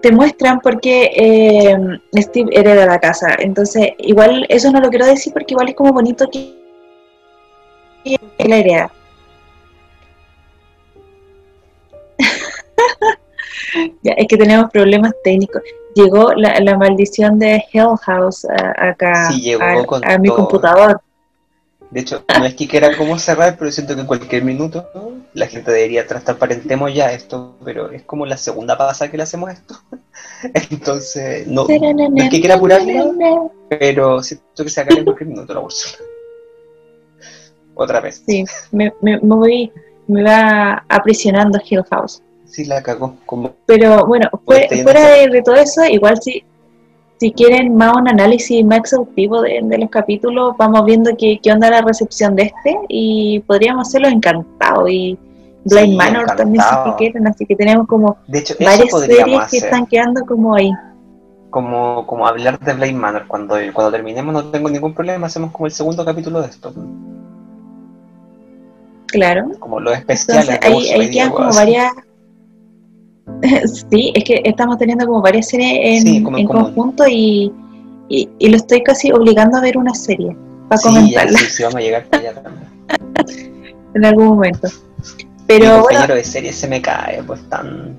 Speaker 1: te muestran porque eh, Steve hereda la casa. Entonces, igual eso no lo quiero decir porque igual es como bonito que él la hereda. (laughs) ya, es que tenemos problemas técnicos. Llegó la, maldición de Hell House eh, acá a, mi computador.
Speaker 2: De hecho, no es que quiera como cerrar, pero siento que en cualquier minuto la gente debería transparentemos ya esto, pero es como la segunda pasada que le hacemos esto. (laughs) Entonces, no, es que quiera apurarlo, pero siento que se acabe en cualquier minuto la bolsa. (laughs) Otra vez.
Speaker 1: Sí, me, me, me voy, me va aprisionando Hill House.
Speaker 2: Sí, la cagó. Como
Speaker 1: pero bueno, fuera de, de todo eso, igual sí si quieren más un análisis más exhaustivo de, los capítulos, vamos viendo qué, qué, onda la recepción de este y podríamos hacerlo encantado y Blind Manor también si quieren, así que tenemos como varias series que están quedando como ahí.
Speaker 2: Como, como hablar de Blind Manor, cuando, cuando terminemos no tengo ningún problema, hacemos como el segundo capítulo de esto.
Speaker 1: Claro.
Speaker 2: Como los especiales.
Speaker 1: ahí, ahí quedan como varias (laughs) Sí, es que estamos teniendo como varias series en, conjunto y, y, lo estoy casi obligando a ver una serie para comentarla.
Speaker 2: sí, vamos a llegar allá también. (laughs)
Speaker 1: en algún momento. Pero
Speaker 2: bueno, de serie se me cae, pues tan...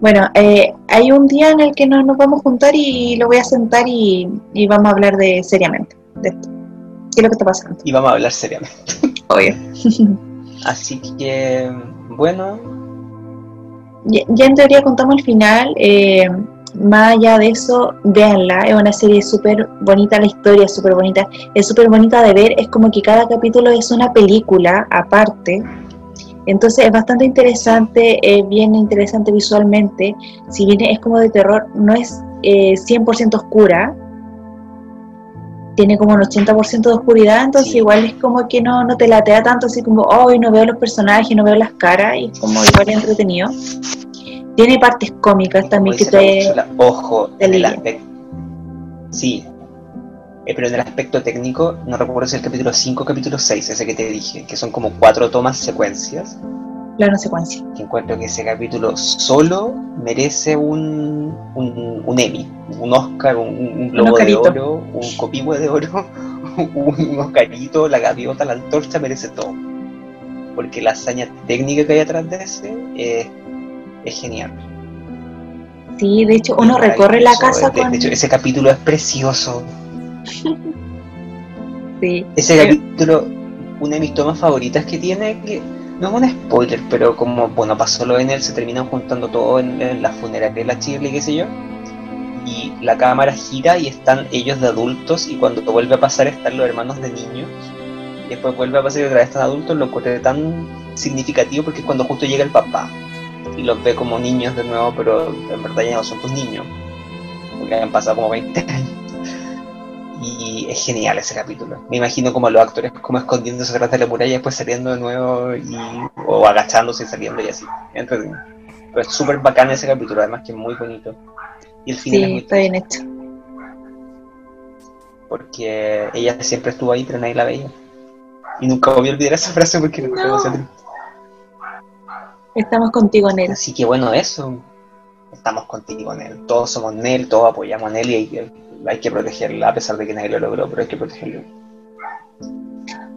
Speaker 1: Bueno, eh, hay un día en el que nos, nos vamos a juntar y lo voy a sentar y, y vamos a hablar de seriamente de esto. ¿Qué es lo que está pasando?
Speaker 2: Y vamos a hablar seriamente.
Speaker 1: Obvio. (laughs)
Speaker 2: Así que, bueno.
Speaker 1: Ya, en teoría contamos el final. Eh, más allá de eso, véanla. Es una serie súper bonita, la historia es súper bonita. Es súper bonita de ver. Es como que cada capítulo es una película aparte. Entonces es bastante interesante, es bien interesante visualmente. Si bien es como de terror, no es eh, 100% oscura, tiene como un 80% de oscuridad, entonces igual es como que no, no te latea tanto, así como, hoy no veo los personajes, no veo las caras, y como igual entretenido. Tiene partes cómicas también que te...
Speaker 2: ojo, en el aspecto... Sí, eh, pero en el aspecto técnico, no recuerdo si es el capítulo 5 o capítulo 6, ese que te dije, que son como cuatro tomas secuencias.
Speaker 1: Plano secuencia.
Speaker 2: Encuentro que ese capítulo solo merece un, un, un Emmy, un Oscar, un, un Globo de Oro, un Copihue de Oro, (laughs) un Oscarito, la gaviota, la antorcha, merece todo. Porque la hazaña técnica que hay atrás de ese es genial.
Speaker 1: Sí, de hecho uno recorre la casa
Speaker 2: de, de hecho, ese capítulo es precioso. (laughs)
Speaker 1: sí.
Speaker 2: Ese capítulo, una de mis tomas favoritas que tiene, que no es un spoiler, pero como, bueno, pasó lo en él, se terminan juntando todo en, la funeraria de la Chile, qué sé yo. Y la cámara gira y están ellos de adultos y cuando vuelve a pasar están los hermanos de niños. Y después vuelve a pasar y otra vez están adultos, lo encontré tan significativo porque es cuando justo llega el papá y los ve como niños de nuevo, pero en verdad ya no son tus niños, porque han pasado como 20 años. Y es genial ese capítulo. Me imagino como los actores como escondiéndose detrás de la muralla y después saliendo de nuevo y, o agachándose y saliendo y así. Pero es súper bacán ese capítulo, además que es muy bonito. Y el final
Speaker 1: sí,
Speaker 2: es muy
Speaker 1: está bien hecho.
Speaker 2: Porque ella siempre estuvo ahí, pero nadie la veía. Y nunca voy a olvidar esa frase porque no.
Speaker 1: no. Estamos contigo, Nel.
Speaker 2: Así que bueno, eso. Estamos contigo, Nel. Todos somos Nel, todos apoyamos a Nel y hay que protegerla, a pesar de que nadie lo logró, pero hay que protegerla.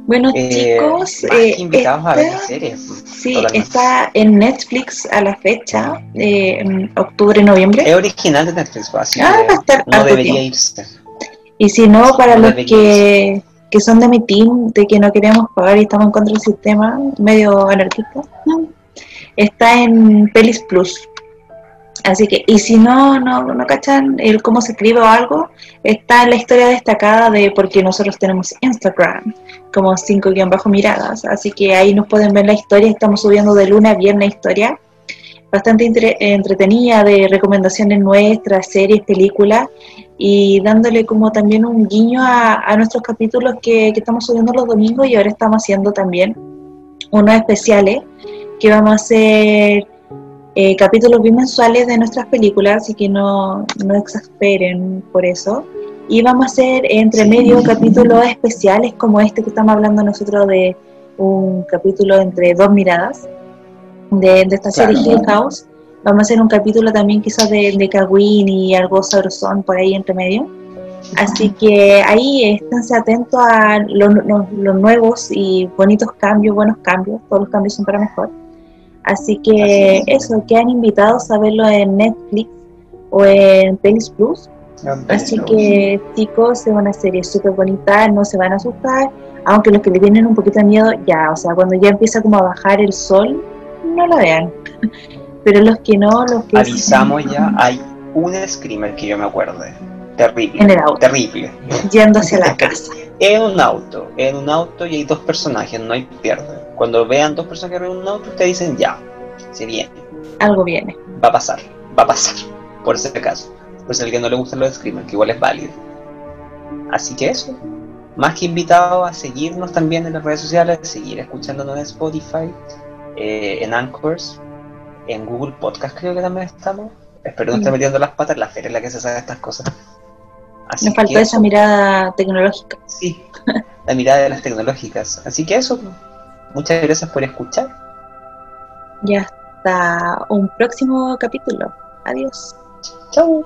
Speaker 1: Bueno, eh, chicos,
Speaker 2: eh, invitados a ver la serie.
Speaker 1: Sí, está en Netflix a la fecha, eh, en octubre, noviembre.
Speaker 2: Es original de Netflix, pues, así
Speaker 1: ah,
Speaker 2: no debería irse.
Speaker 1: Y si no, para los que, que son de mi team, de que no queremos pagar y estamos en contra del sistema, medio anarquista, está en Pelis Plus. Así que, y si no, no, no cachan el cómo se escribe o algo, está en la historia destacada de porque nosotros tenemos Instagram, como 5 guion bajo miradas. Así que ahí nos pueden ver la historia, estamos subiendo de luna a viernes historia. Bastante entretenida de recomendaciones nuestras, series, películas, y dándole como también un guiño a, nuestros capítulos que estamos subiendo los domingos y ahora estamos haciendo también unos especiales que vamos a hacer eh, capítulos bimensuales de nuestras películas, así que no, no exasperen por eso. Y vamos a hacer entre medio capítulos especiales como este que estamos hablando nosotros de un capítulo entre dos miradas de, esta serie Hill House. Vamos a hacer un capítulo también quizás de, de Kawin y algo sabrosón por ahí entre medio. Así que ahí esténse atentos a los, los, nuevos y bonitos cambios, buenos cambios, todos los cambios son para mejor. Así que eso, quedan invitados a verlo en Netflix o en Pelis Plus. Así que chicos, es una serie súper bonita, no se van a asustar, aunque los que le tienen un poquito de miedo, ya, o sea, cuando ya empieza como a bajar el sol, no la vean. (laughs) Pero los que no, los que...
Speaker 2: Avisamos ya, hay un screamer que yo me acuerdo. Terrible.
Speaker 1: En el auto.
Speaker 2: Terrible.
Speaker 1: Yendo hacia la casa. (laughs)
Speaker 2: En un auto, en un auto y hay dos personajes, no hay pierde. Cuando vean dos personas que en un auto, ustedes dicen ya, se viene.
Speaker 1: Algo viene.
Speaker 2: Va a pasar, va a pasar, (laughs) por ese caso. Pues el que no le gustan los screamers, que igual es válido. Así que eso. Más que invitado a seguirnos también en las redes sociales, seguir escuchándonos en Spotify, eh, en Anchors, en Google Podcast creo que también estamos. Espero no estar metiendo las patas, la feria es la que se sabe estas cosas.
Speaker 1: Así Me faltó esa mirada tecnológica.
Speaker 2: Sí, la mirada de las tecnológicas. Así que eso, Muchas gracias por escuchar.
Speaker 1: Y hasta un próximo capítulo. Adiós.
Speaker 2: Chau.